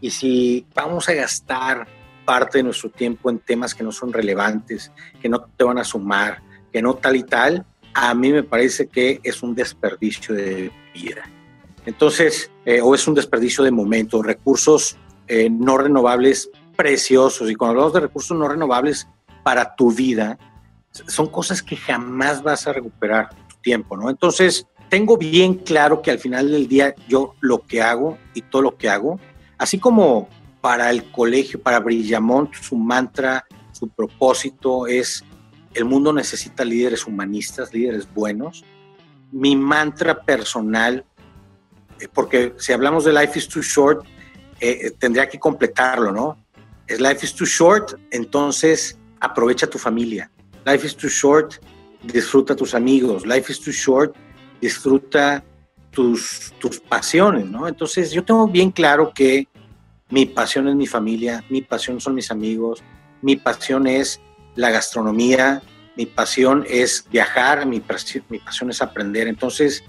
Y si vamos a gastar parte de nuestro tiempo en temas que no son relevantes, que no te van a sumar, que no tal y tal, a mí me parece que es un desperdicio de vida. Entonces, eh, o es un desperdicio de momento, recursos eh, no renovables preciosos. Y cuando hablamos de recursos no renovables para tu vida, son cosas que jamás vas a recuperar tu tiempo, ¿no? Entonces, tengo bien claro que al final del día yo lo que hago y todo lo que hago, así como para el colegio, para Brillamont, su mantra, su propósito es el mundo necesita líderes humanistas, líderes buenos. Mi mantra personal porque si hablamos de Life is Too Short, eh, tendría que completarlo, ¿no? Es Life is Too Short, entonces aprovecha tu familia. Life is Too Short, disfruta tus amigos. Life is Too Short, disfruta tus, tus pasiones, ¿no? Entonces yo tengo bien claro que mi pasión es mi familia, mi pasión son mis amigos, mi pasión es la gastronomía, mi pasión es viajar, mi, pasión es aprender. Entonces,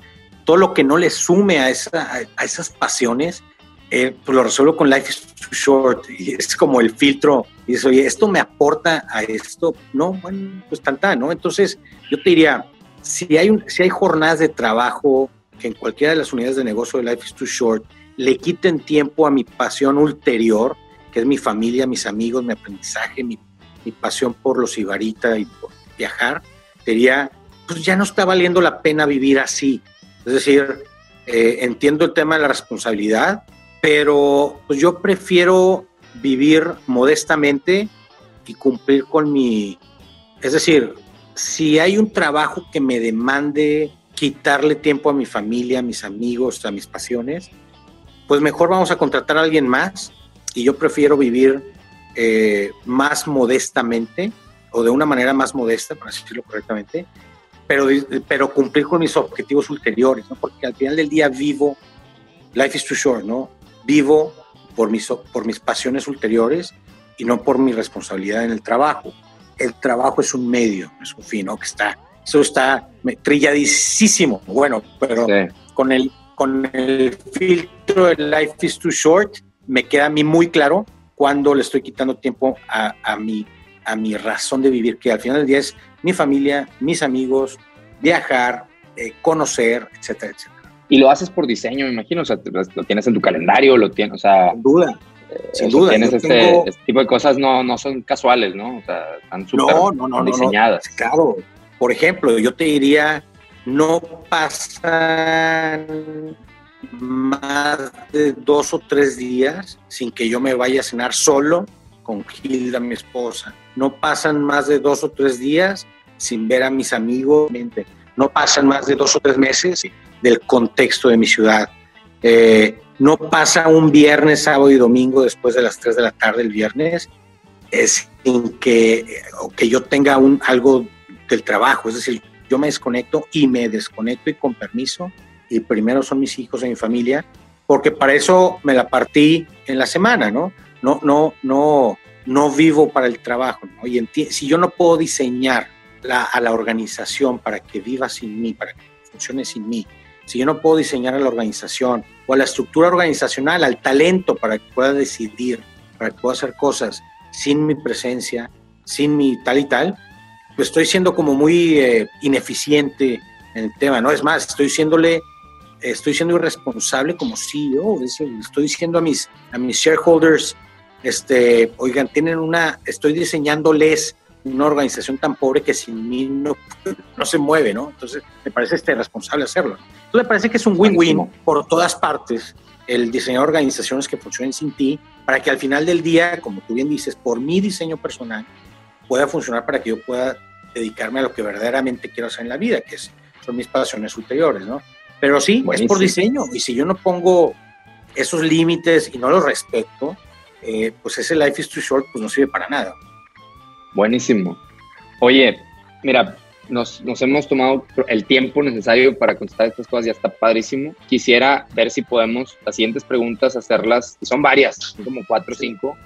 todo lo que no le sume a, esa, a esas pasiones, eh, pues lo resuelvo con Life is Too Short. Y es como el filtro. Y dices, oye, ¿esto me aporta a esto? No, bueno, pues tanta, ¿no? Entonces, yo te diría, si hay, si hay jornadas de trabajo que en cualquiera de las unidades de negocio de Life is Too Short le quiten tiempo a mi pasión ulterior, que es mi familia, mis amigos, mi aprendizaje, mi, pasión por los Ibarita y por viajar, diría, pues ya no está valiendo la pena vivir así. Es decir, eh, entiendo el tema de la responsabilidad, pero pues yo prefiero vivir modestamente y cumplir con mi... Es decir, si hay un trabajo que me demande quitarle tiempo a mi familia, a mis amigos, a mis pasiones, pues mejor vamos a contratar a alguien más y yo prefiero vivir eh, más modestamente o de una manera más modesta, para decirlo correctamente, pero, cumplir con mis objetivos ulteriores, porque al final del día vivo, life is too short, ¿no? Vivo por mis, por mis pasiones ulteriores y no por mi responsabilidad en el trabajo. El trabajo es un medio, es un fin, ¿no? Que está, eso está trilladísimo, bueno, pero con, el, con el filtro de life is too short, me queda a mí muy claro cuando le estoy quitando tiempo a, a mi a mi razón de vivir, que al final del día es mi familia, mis amigos, viajar, eh, conocer, etcétera, etcétera. Y lo haces por diseño, me imagino, o sea, lo tienes en tu calendario, lo tienes, o sea... Sin duda, sin duda. Este, este, tipo de cosas no, no son casuales, ¿no? O sea, están súper no, no, no, diseñadas. claro, por ejemplo, yo te diría, no pasan más de dos o tres días sin que yo me vaya a cenar solo con Gilda, mi esposa. No pasan más de dos o tres días sin ver a mis amigos. No pasan más de dos o tres meses del contexto de mi ciudad. Eh, no pasa un viernes, sábado y domingo después de las tres de la tarde el viernes sin que, que yo tenga un, algo del trabajo. Es decir, yo me desconecto y me desconecto y con permiso. Y primero son mis hijos y mi familia, porque para eso me la partí en la semana, ¿no? no, no, no, no vivo para el trabajo. ¿no? Y si yo no puedo diseñar a la organización para que viva sin mí, para que funcione sin mí, si yo no puedo diseñar a la organización o a la estructura organizacional, al talento para que pueda decidir, para que pueda hacer cosas sin mi presencia, sin mi tal y tal, pues estoy siendo como muy eh, ineficiente en el tema, ¿no? Es más, estoy siéndole, estoy siendo irresponsable como CEO, estoy diciendo a mis, a mis shareholders, este, oigan, tienen una, estoy diseñándoles una organización tan pobre que sin mí no, no se mueve, ¿no? Entonces, me parece este responsable hacerlo. Entonces, me parece que es un win-win por todas partes el diseñar organizaciones que funcionen sin ti, para que al final del día, como tú bien dices, por mi diseño personal, pueda funcionar para que yo pueda dedicarme a lo que verdaderamente quiero hacer en la vida, que es, son mis pasiones ulteriores, ¿no? Pero sí, es por diseño, y si yo no pongo esos límites y no los respeto, eh, pues ese life is too short pues no sirve para nada. Buenísimo. Oye, mira, nos, nos, hemos tomado el tiempo necesario para contestar estas cosas, ya está padrísimo. Quisiera ver si podemos las siguientes preguntas hacerlas, y son varias, son como cuatro o cinco,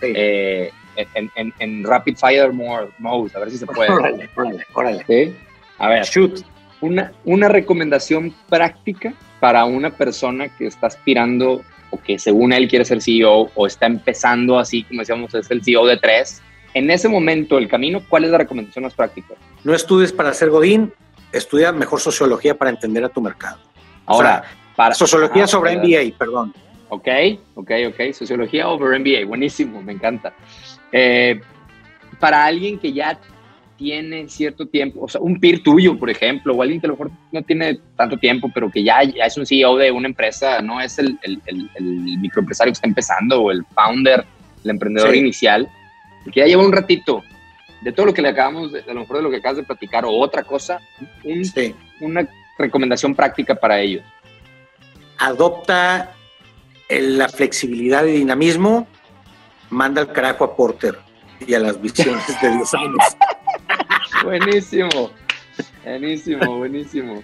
eh, en, en, rapid fire mode, a ver si se puede. Órale, órale, órale. A ver, shoot. Una, una recomendación práctica para una persona que está aspirando que según él quiere ser CEO o está empezando así, como decíamos, es el CEO de tres, en ese momento el camino, ¿cuál es la recomendación más práctica? No estudies para ser Godín, estudia mejor sociología para entender a tu mercado. Ahora, para, sociología ah, sobre MBA, perdón. Ok, ok, ok, sociología over MBA, buenísimo, me encanta. Eh, para alguien que ya tiene cierto tiempo, o sea, un peer tuyo, por ejemplo, o alguien que a lo mejor no tiene tanto tiempo, pero que ya, ya es un CEO de una empresa, no es el, el, el, microempresario que está empezando o el founder, el emprendedor inicial, que ya lleva un ratito de todo lo que le acabamos, de, a lo mejor de lo que acabas de platicar o otra cosa, una recomendación práctica para ellos. adopta la flexibilidad y dinamismo, manda el carajo a Porter y a las visiones de 10 años. buenísimo, buenísimo, buenísimo.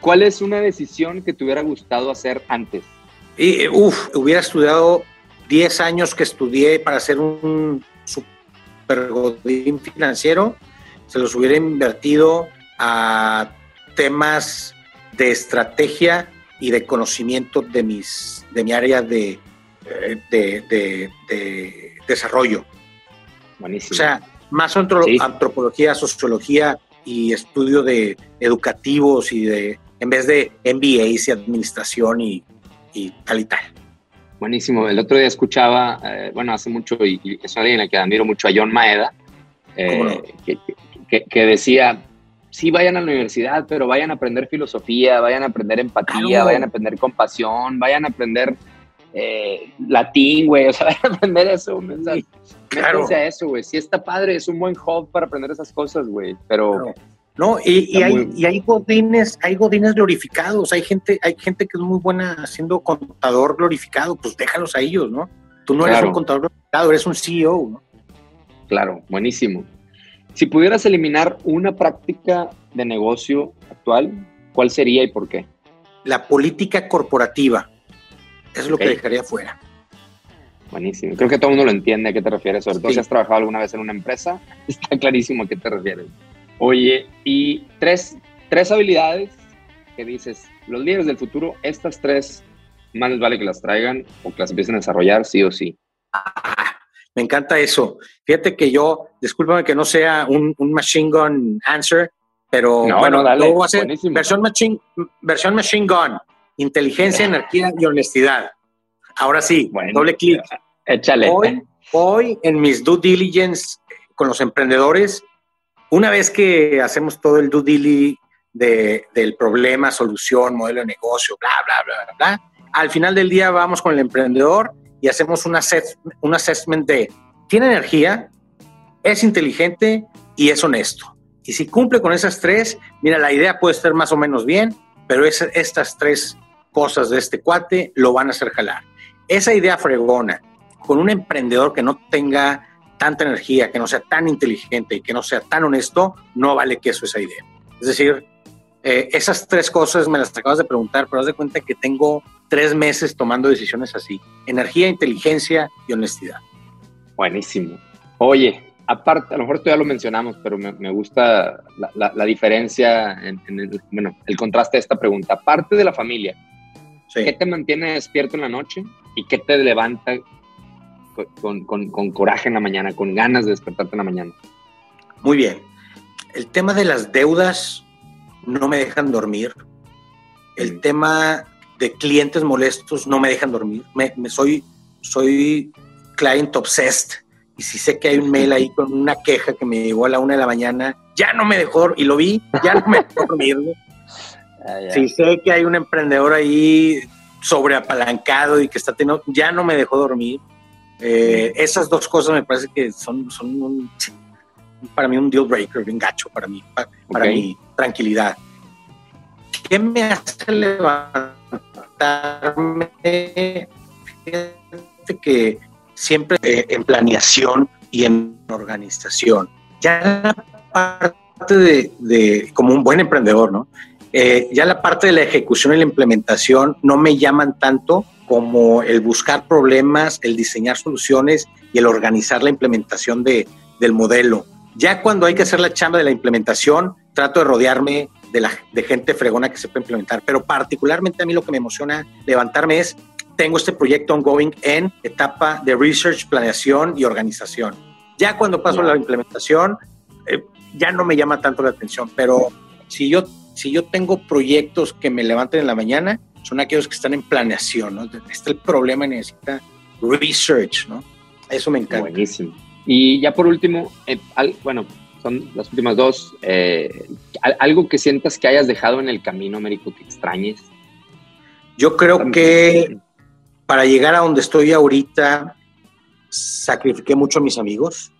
¿Cuál es una decisión que te hubiera gustado hacer antes? Y, uf, hubiera estudiado 10 años que estudié para ser un godín financiero, se los hubiera invertido a temas de estrategia y de conocimiento de, mis, de mi área de, eh, de, desarrollo. Buenísimo. O sea, más antropología, sociología y estudio de educativos y de, en vez de MBAs y administración y, y tal y tal. Buenísimo. El otro día escuchaba, eh, bueno, hace mucho, y, es alguien a que admiro mucho, a John Maeda, eh, que, decía, sí vayan a la universidad, pero vayan a aprender filosofía, vayan a aprender empatía, vayan a aprender compasión, vayan a aprender eh, latín, güey, o sea, vayan a aprender eso, mensaje. Claro. a eso, güey. Sí está padre, es un buen hub para aprender esas cosas, güey, pero... No, y, y hay, y, hay, godines, hay godines glorificados, hay gente, hay gente que es muy buena haciendo contador glorificado, pues déjalos a ellos, ¿no? Tú no eres un contador glorificado, eres un CEO, ¿no? Claro, buenísimo. Si pudieras eliminar una práctica de negocio actual, ¿cuál sería y por qué? La política corporativa. Eso es lo que dejaría fuera. Buenísimo. Creo que todo el mundo lo entiende a qué te refieres, sobre todo si has trabajado alguna vez en una empresa, está clarísimo a qué te refieres. Oye, y tres, tres habilidades que dices, los líderes del futuro, estas tres, más les vale que las traigan o que las empiecen a desarrollar sí o sí. Ah, me encanta eso. Fíjate que yo, discúlpame que no sea un, machine gun answer, pero bueno, dale, voy a hacer versión machine, versión machine gun, inteligencia, energía y honestidad. Ahora sí, doble clic. Échale. Hoy, hoy en mis due diligence con los emprendedores, una vez que hacemos todo el due diligence de, del problema, solución, modelo de negocio, bla, bla, bla, bla, al final del día vamos con el emprendedor y hacemos un, un assessment de, ¿tiene energía? ¿Es inteligente? Y es honesto. Y si cumple con esas tres, mira, la idea puede estar más o menos bien, pero es, estas tres cosas de este cuate lo van a hacer jalar. Esa idea fregona, con un emprendedor que no tenga tanta energía, que no sea tan inteligente y que no sea tan honesto, no vale queso esa idea. Es decir, eh, esas tres cosas me las acabas de preguntar, pero haz de cuenta que tengo tres meses tomando decisiones así. Energía, inteligencia y honestidad. Buenísimo. Oye, aparte, a lo mejor tú ya lo mencionamos, pero me, gusta la, diferencia en, el, bueno, el contraste de esta pregunta. Aparte de la familia, ¿qué te mantiene despierto en la noche y qué te levanta con, con coraje en la mañana, con ganas de despertarte en la mañana? Muy bien. El tema de las deudas no me dejan dormir. El mm. tema de clientes molestos no me dejan dormir. Me, soy, soy client obsessed. Y si sé que hay un mail ahí con una queja que me llegó a la una de la mañana, ya no me dejó, y lo vi, ya no me dejó dormir. Ah, si sé que hay un emprendedor ahí sobreapalancado y que está teniendo, ya no me dejó dormir. Eh, esas dos cosas me parece que son, son para mí un deal breaker, bien gacho para mí, para, mi tranquilidad. ¿Qué me hace levantarme? Fíjate que siempre en planeación y en organización. Ya la parte de, como un buen emprendedor, ¿no? Eh, ya la parte de la ejecución y la implementación no me llaman tanto como el buscar problemas, el diseñar soluciones y el organizar la implementación de, del modelo. Ya cuando hay que hacer la chamba de la implementación, trato de rodearme de, la, de gente fregona que se puede implementar, pero particularmente a mí lo que me emociona levantarme es, tengo este proyecto ongoing en etapa de research, planeación y organización. Ya cuando paso a la implementación, eh, ya no me llama tanto la atención, pero si yo, si yo tengo proyectos que me levanten en la mañana, son aquellos que están en planeación, ¿no? Está el problema y necesita research, ¿no? Eso me encanta. Buenísimo. Y ya por último, eh, bueno, son las últimas dos. Eh, ¿Algo que sientas que hayas dejado en el camino, Américo, que extrañes? Yo creo que para llegar a donde estoy ahorita, sacrifiqué mucho a mis amigos.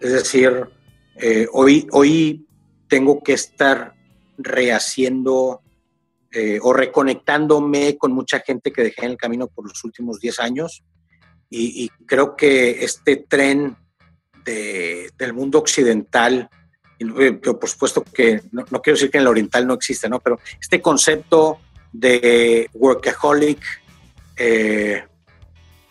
Es decir, eh, hoy, hoy tengo que estar rehaciendo eh, o reconectándome con mucha gente que dejé en el camino por los últimos 10 años. Y, creo que este tren del mundo occidental, por supuesto que no, quiero decir que en el oriental no existe, ¿no? pero este concepto de workaholic, eh,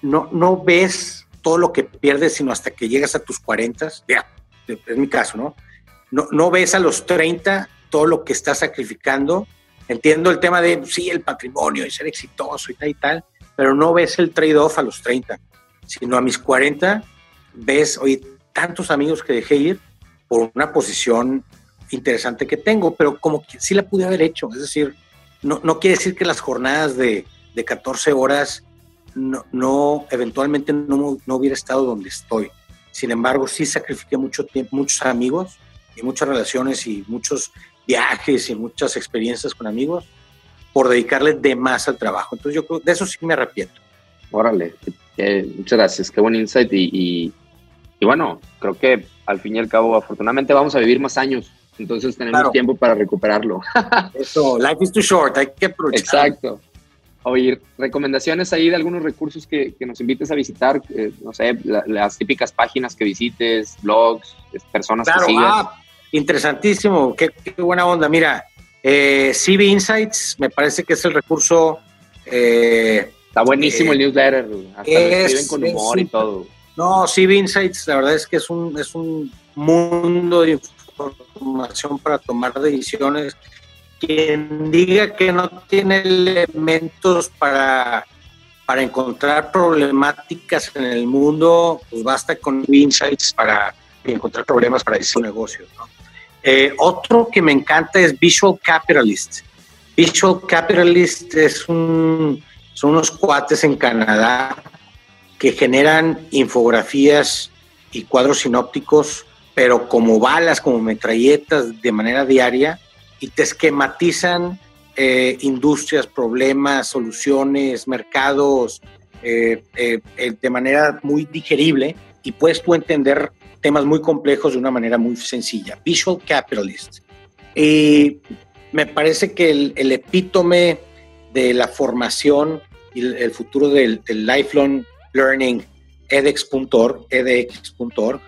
no, no ves todo lo que pierdes sino hasta que llegas a tus 40, ya, es mi caso, ¿no? ¿no? No ves a los 30 todo lo que estás sacrificando Entiendo el tema de, sí, el patrimonio y ser exitoso y tal y tal, pero no ves el trade-off a los 30, sino a mis 40 ves, oye, tantos amigos que dejé ir por una posición interesante que tengo, pero como que sí la pude haber hecho. Es decir, no, no quiere decir que las jornadas de, de 14 horas no, no eventualmente no, no, hubiera estado donde estoy. Sin embargo, sí sacrifiqué mucho tiempo, muchos amigos y muchas relaciones y muchos viajes y muchas experiencias con amigos por dedicarle de más al trabajo. Entonces yo creo, de eso sí me arrepiento. Órale, muchas gracias, qué buen insight y, y, bueno, creo que al fin y al cabo afortunadamente vamos a vivir más años, entonces tenemos tiempo para recuperarlo. Eso, life is too short, hay que aprovechar. Exacto. Oír recomendaciones ahí de algunos recursos que, que nos invites a visitar, eh, no sé, las típicas páginas que visites, blogs, personas que sigas. Ah, Interesantísimo, qué, buena onda. Mira, eh, CB Insights me parece que es el recurso. Eh, Está buenísimo el newsletter, hasta escriben con humor y todo. No, CB Insights, la verdad es que es un, es un mundo de información para tomar decisiones. Quien diga que no tiene elementos para, para encontrar problemáticas en el mundo, pues basta con Insights para encontrar problemas para ese negocio. ¿no? Eh, otro que me encanta es Visual Capitalist. Visual Capitalist es un, son unos cuates en Canadá que generan infografías y cuadros sinópticos, pero como balas, como metralletas de manera diaria, y te esquematizan eh, industrias, problemas, soluciones, mercados, eh, de manera muy digerible, y puedes tú entender temas muy complejos de una manera muy sencilla. Visual Capitalist. Y me parece que el, epítome de la formación y el, futuro del, lifelong learning, edX.org, edx.org,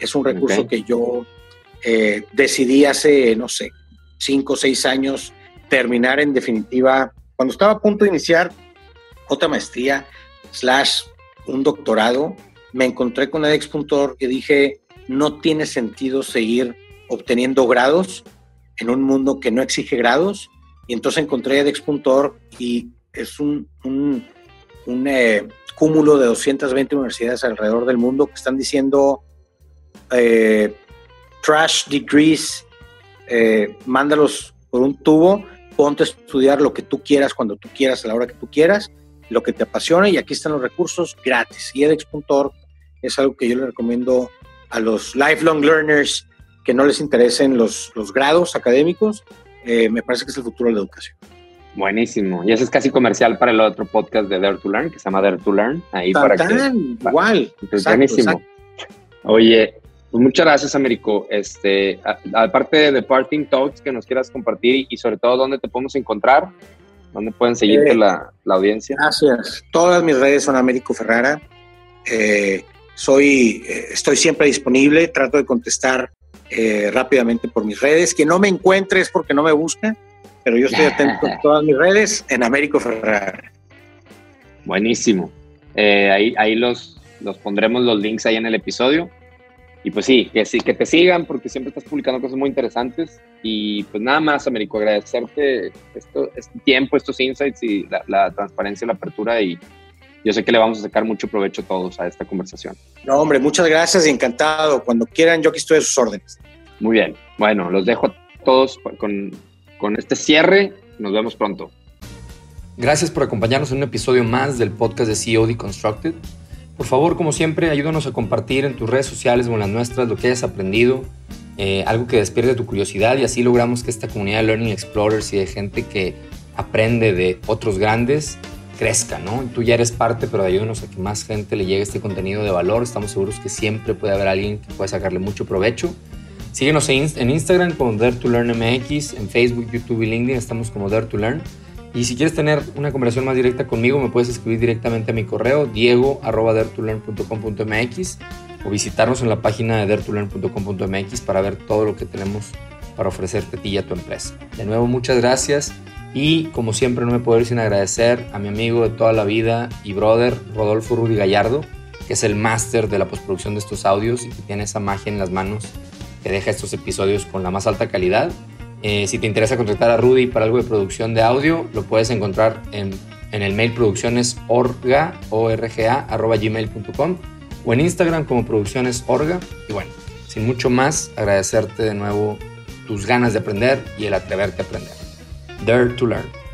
es un recurso que yo eh, decidí hace, no sé, cinco o seis años terminar en definitiva, cuando estaba a punto de iniciar otra maestría, slash un doctorado, me encontré con edX.org y dije, no tiene sentido seguir obteniendo grados en un mundo que no exige grados. Y entonces encontré edX.org y es un, un, eh, cúmulo de 220 universidades alrededor del mundo que están diciendo eh, trash degrees, eh, mándalos por un tubo, ponte a estudiar lo que tú quieras cuando tú quieras, a la hora que tú quieras, lo que te apasione y aquí están los recursos gratis. Y edX.org es algo que yo le recomiendo a los lifelong learners que no les interesen los, los grados académicos, eh, me parece que es el futuro de la educación. Buenísimo. Y ese es casi comercial para el otro podcast de Dare to Learn, que se llama Dare to Learn. Ahí para que, igual. buenísimo. Oye, pues muchas gracias, Américo. Este, aparte de Parting Talks que nos quieras compartir y, sobre todo dónde te podemos encontrar, dónde pueden seguirte eh, la, la, audiencia. Gracias. Todas mis redes son Américo Ferrara. Eh, soy, eh, estoy siempre disponible, trato de contestar eh, rápidamente por mis redes. Quien no me encuentre es porque no me busca, pero yo estoy atento a todas mis redes en Américo Ferrara. Buenísimo. Eh, ahí ahí los, los pondremos los links ahí en el episodio. Y pues sí, que sí, que te sigan porque siempre estás publicando cosas muy interesantes. Y pues nada más, Américo, agradecerte esto, este tiempo, estos insights y la, la transparencia, la apertura y, yo sé que le vamos a sacar mucho provecho todos a esta conversación. No, hombre, muchas gracias y encantado. Cuando quieran, yo aquí estoy a sus órdenes. Muy bien. Bueno, los dejo a todos con, con este cierre. Nos vemos pronto. Gracias por acompañarnos en un episodio más del podcast de CEO Deconstructed. Por favor, como siempre, ayúdanos a compartir en tus redes sociales o en las nuestras lo que hayas aprendido, eh, algo que despierte tu curiosidad y así logramos que esta comunidad de Learning Explorers y de gente que aprende de otros grandes crezca, ¿no? Tú ya eres parte, pero ayúdanos a que más gente le llegue este contenido de valor. Estamos seguros que siempre puede haber alguien que pueda sacarle mucho provecho. Síguenos en Instagram como Dare to Learn MX, en Facebook, YouTube y LinkedIn estamos como Dare to Learn. Y si quieres tener una conversación más directa conmigo, me puedes escribir directamente a mi correo diego.dertulearn.com.mx o visitarnos en la página de dertulearn.com.mx para ver todo lo que tenemos para ofrecerte a ti y a tu empresa. De nuevo, muchas gracias y como siempre no me puedo ir sin agradecer a mi amigo de toda la vida y brother Rodolfo Rudy Gallardo, que es el máster de la postproducción de estos audios y que tiene esa magia en las manos que deja estos episodios con la más alta calidad. Eh, si te interesa contactar a Rudy para algo de producción de audio, lo puedes encontrar en, en el mail producciones orga, gmail.com o en Instagram como producciones orga. Y bueno, sin mucho más, agradecerte de nuevo tus ganas de aprender y el atreverte a aprender. Dare to Learn.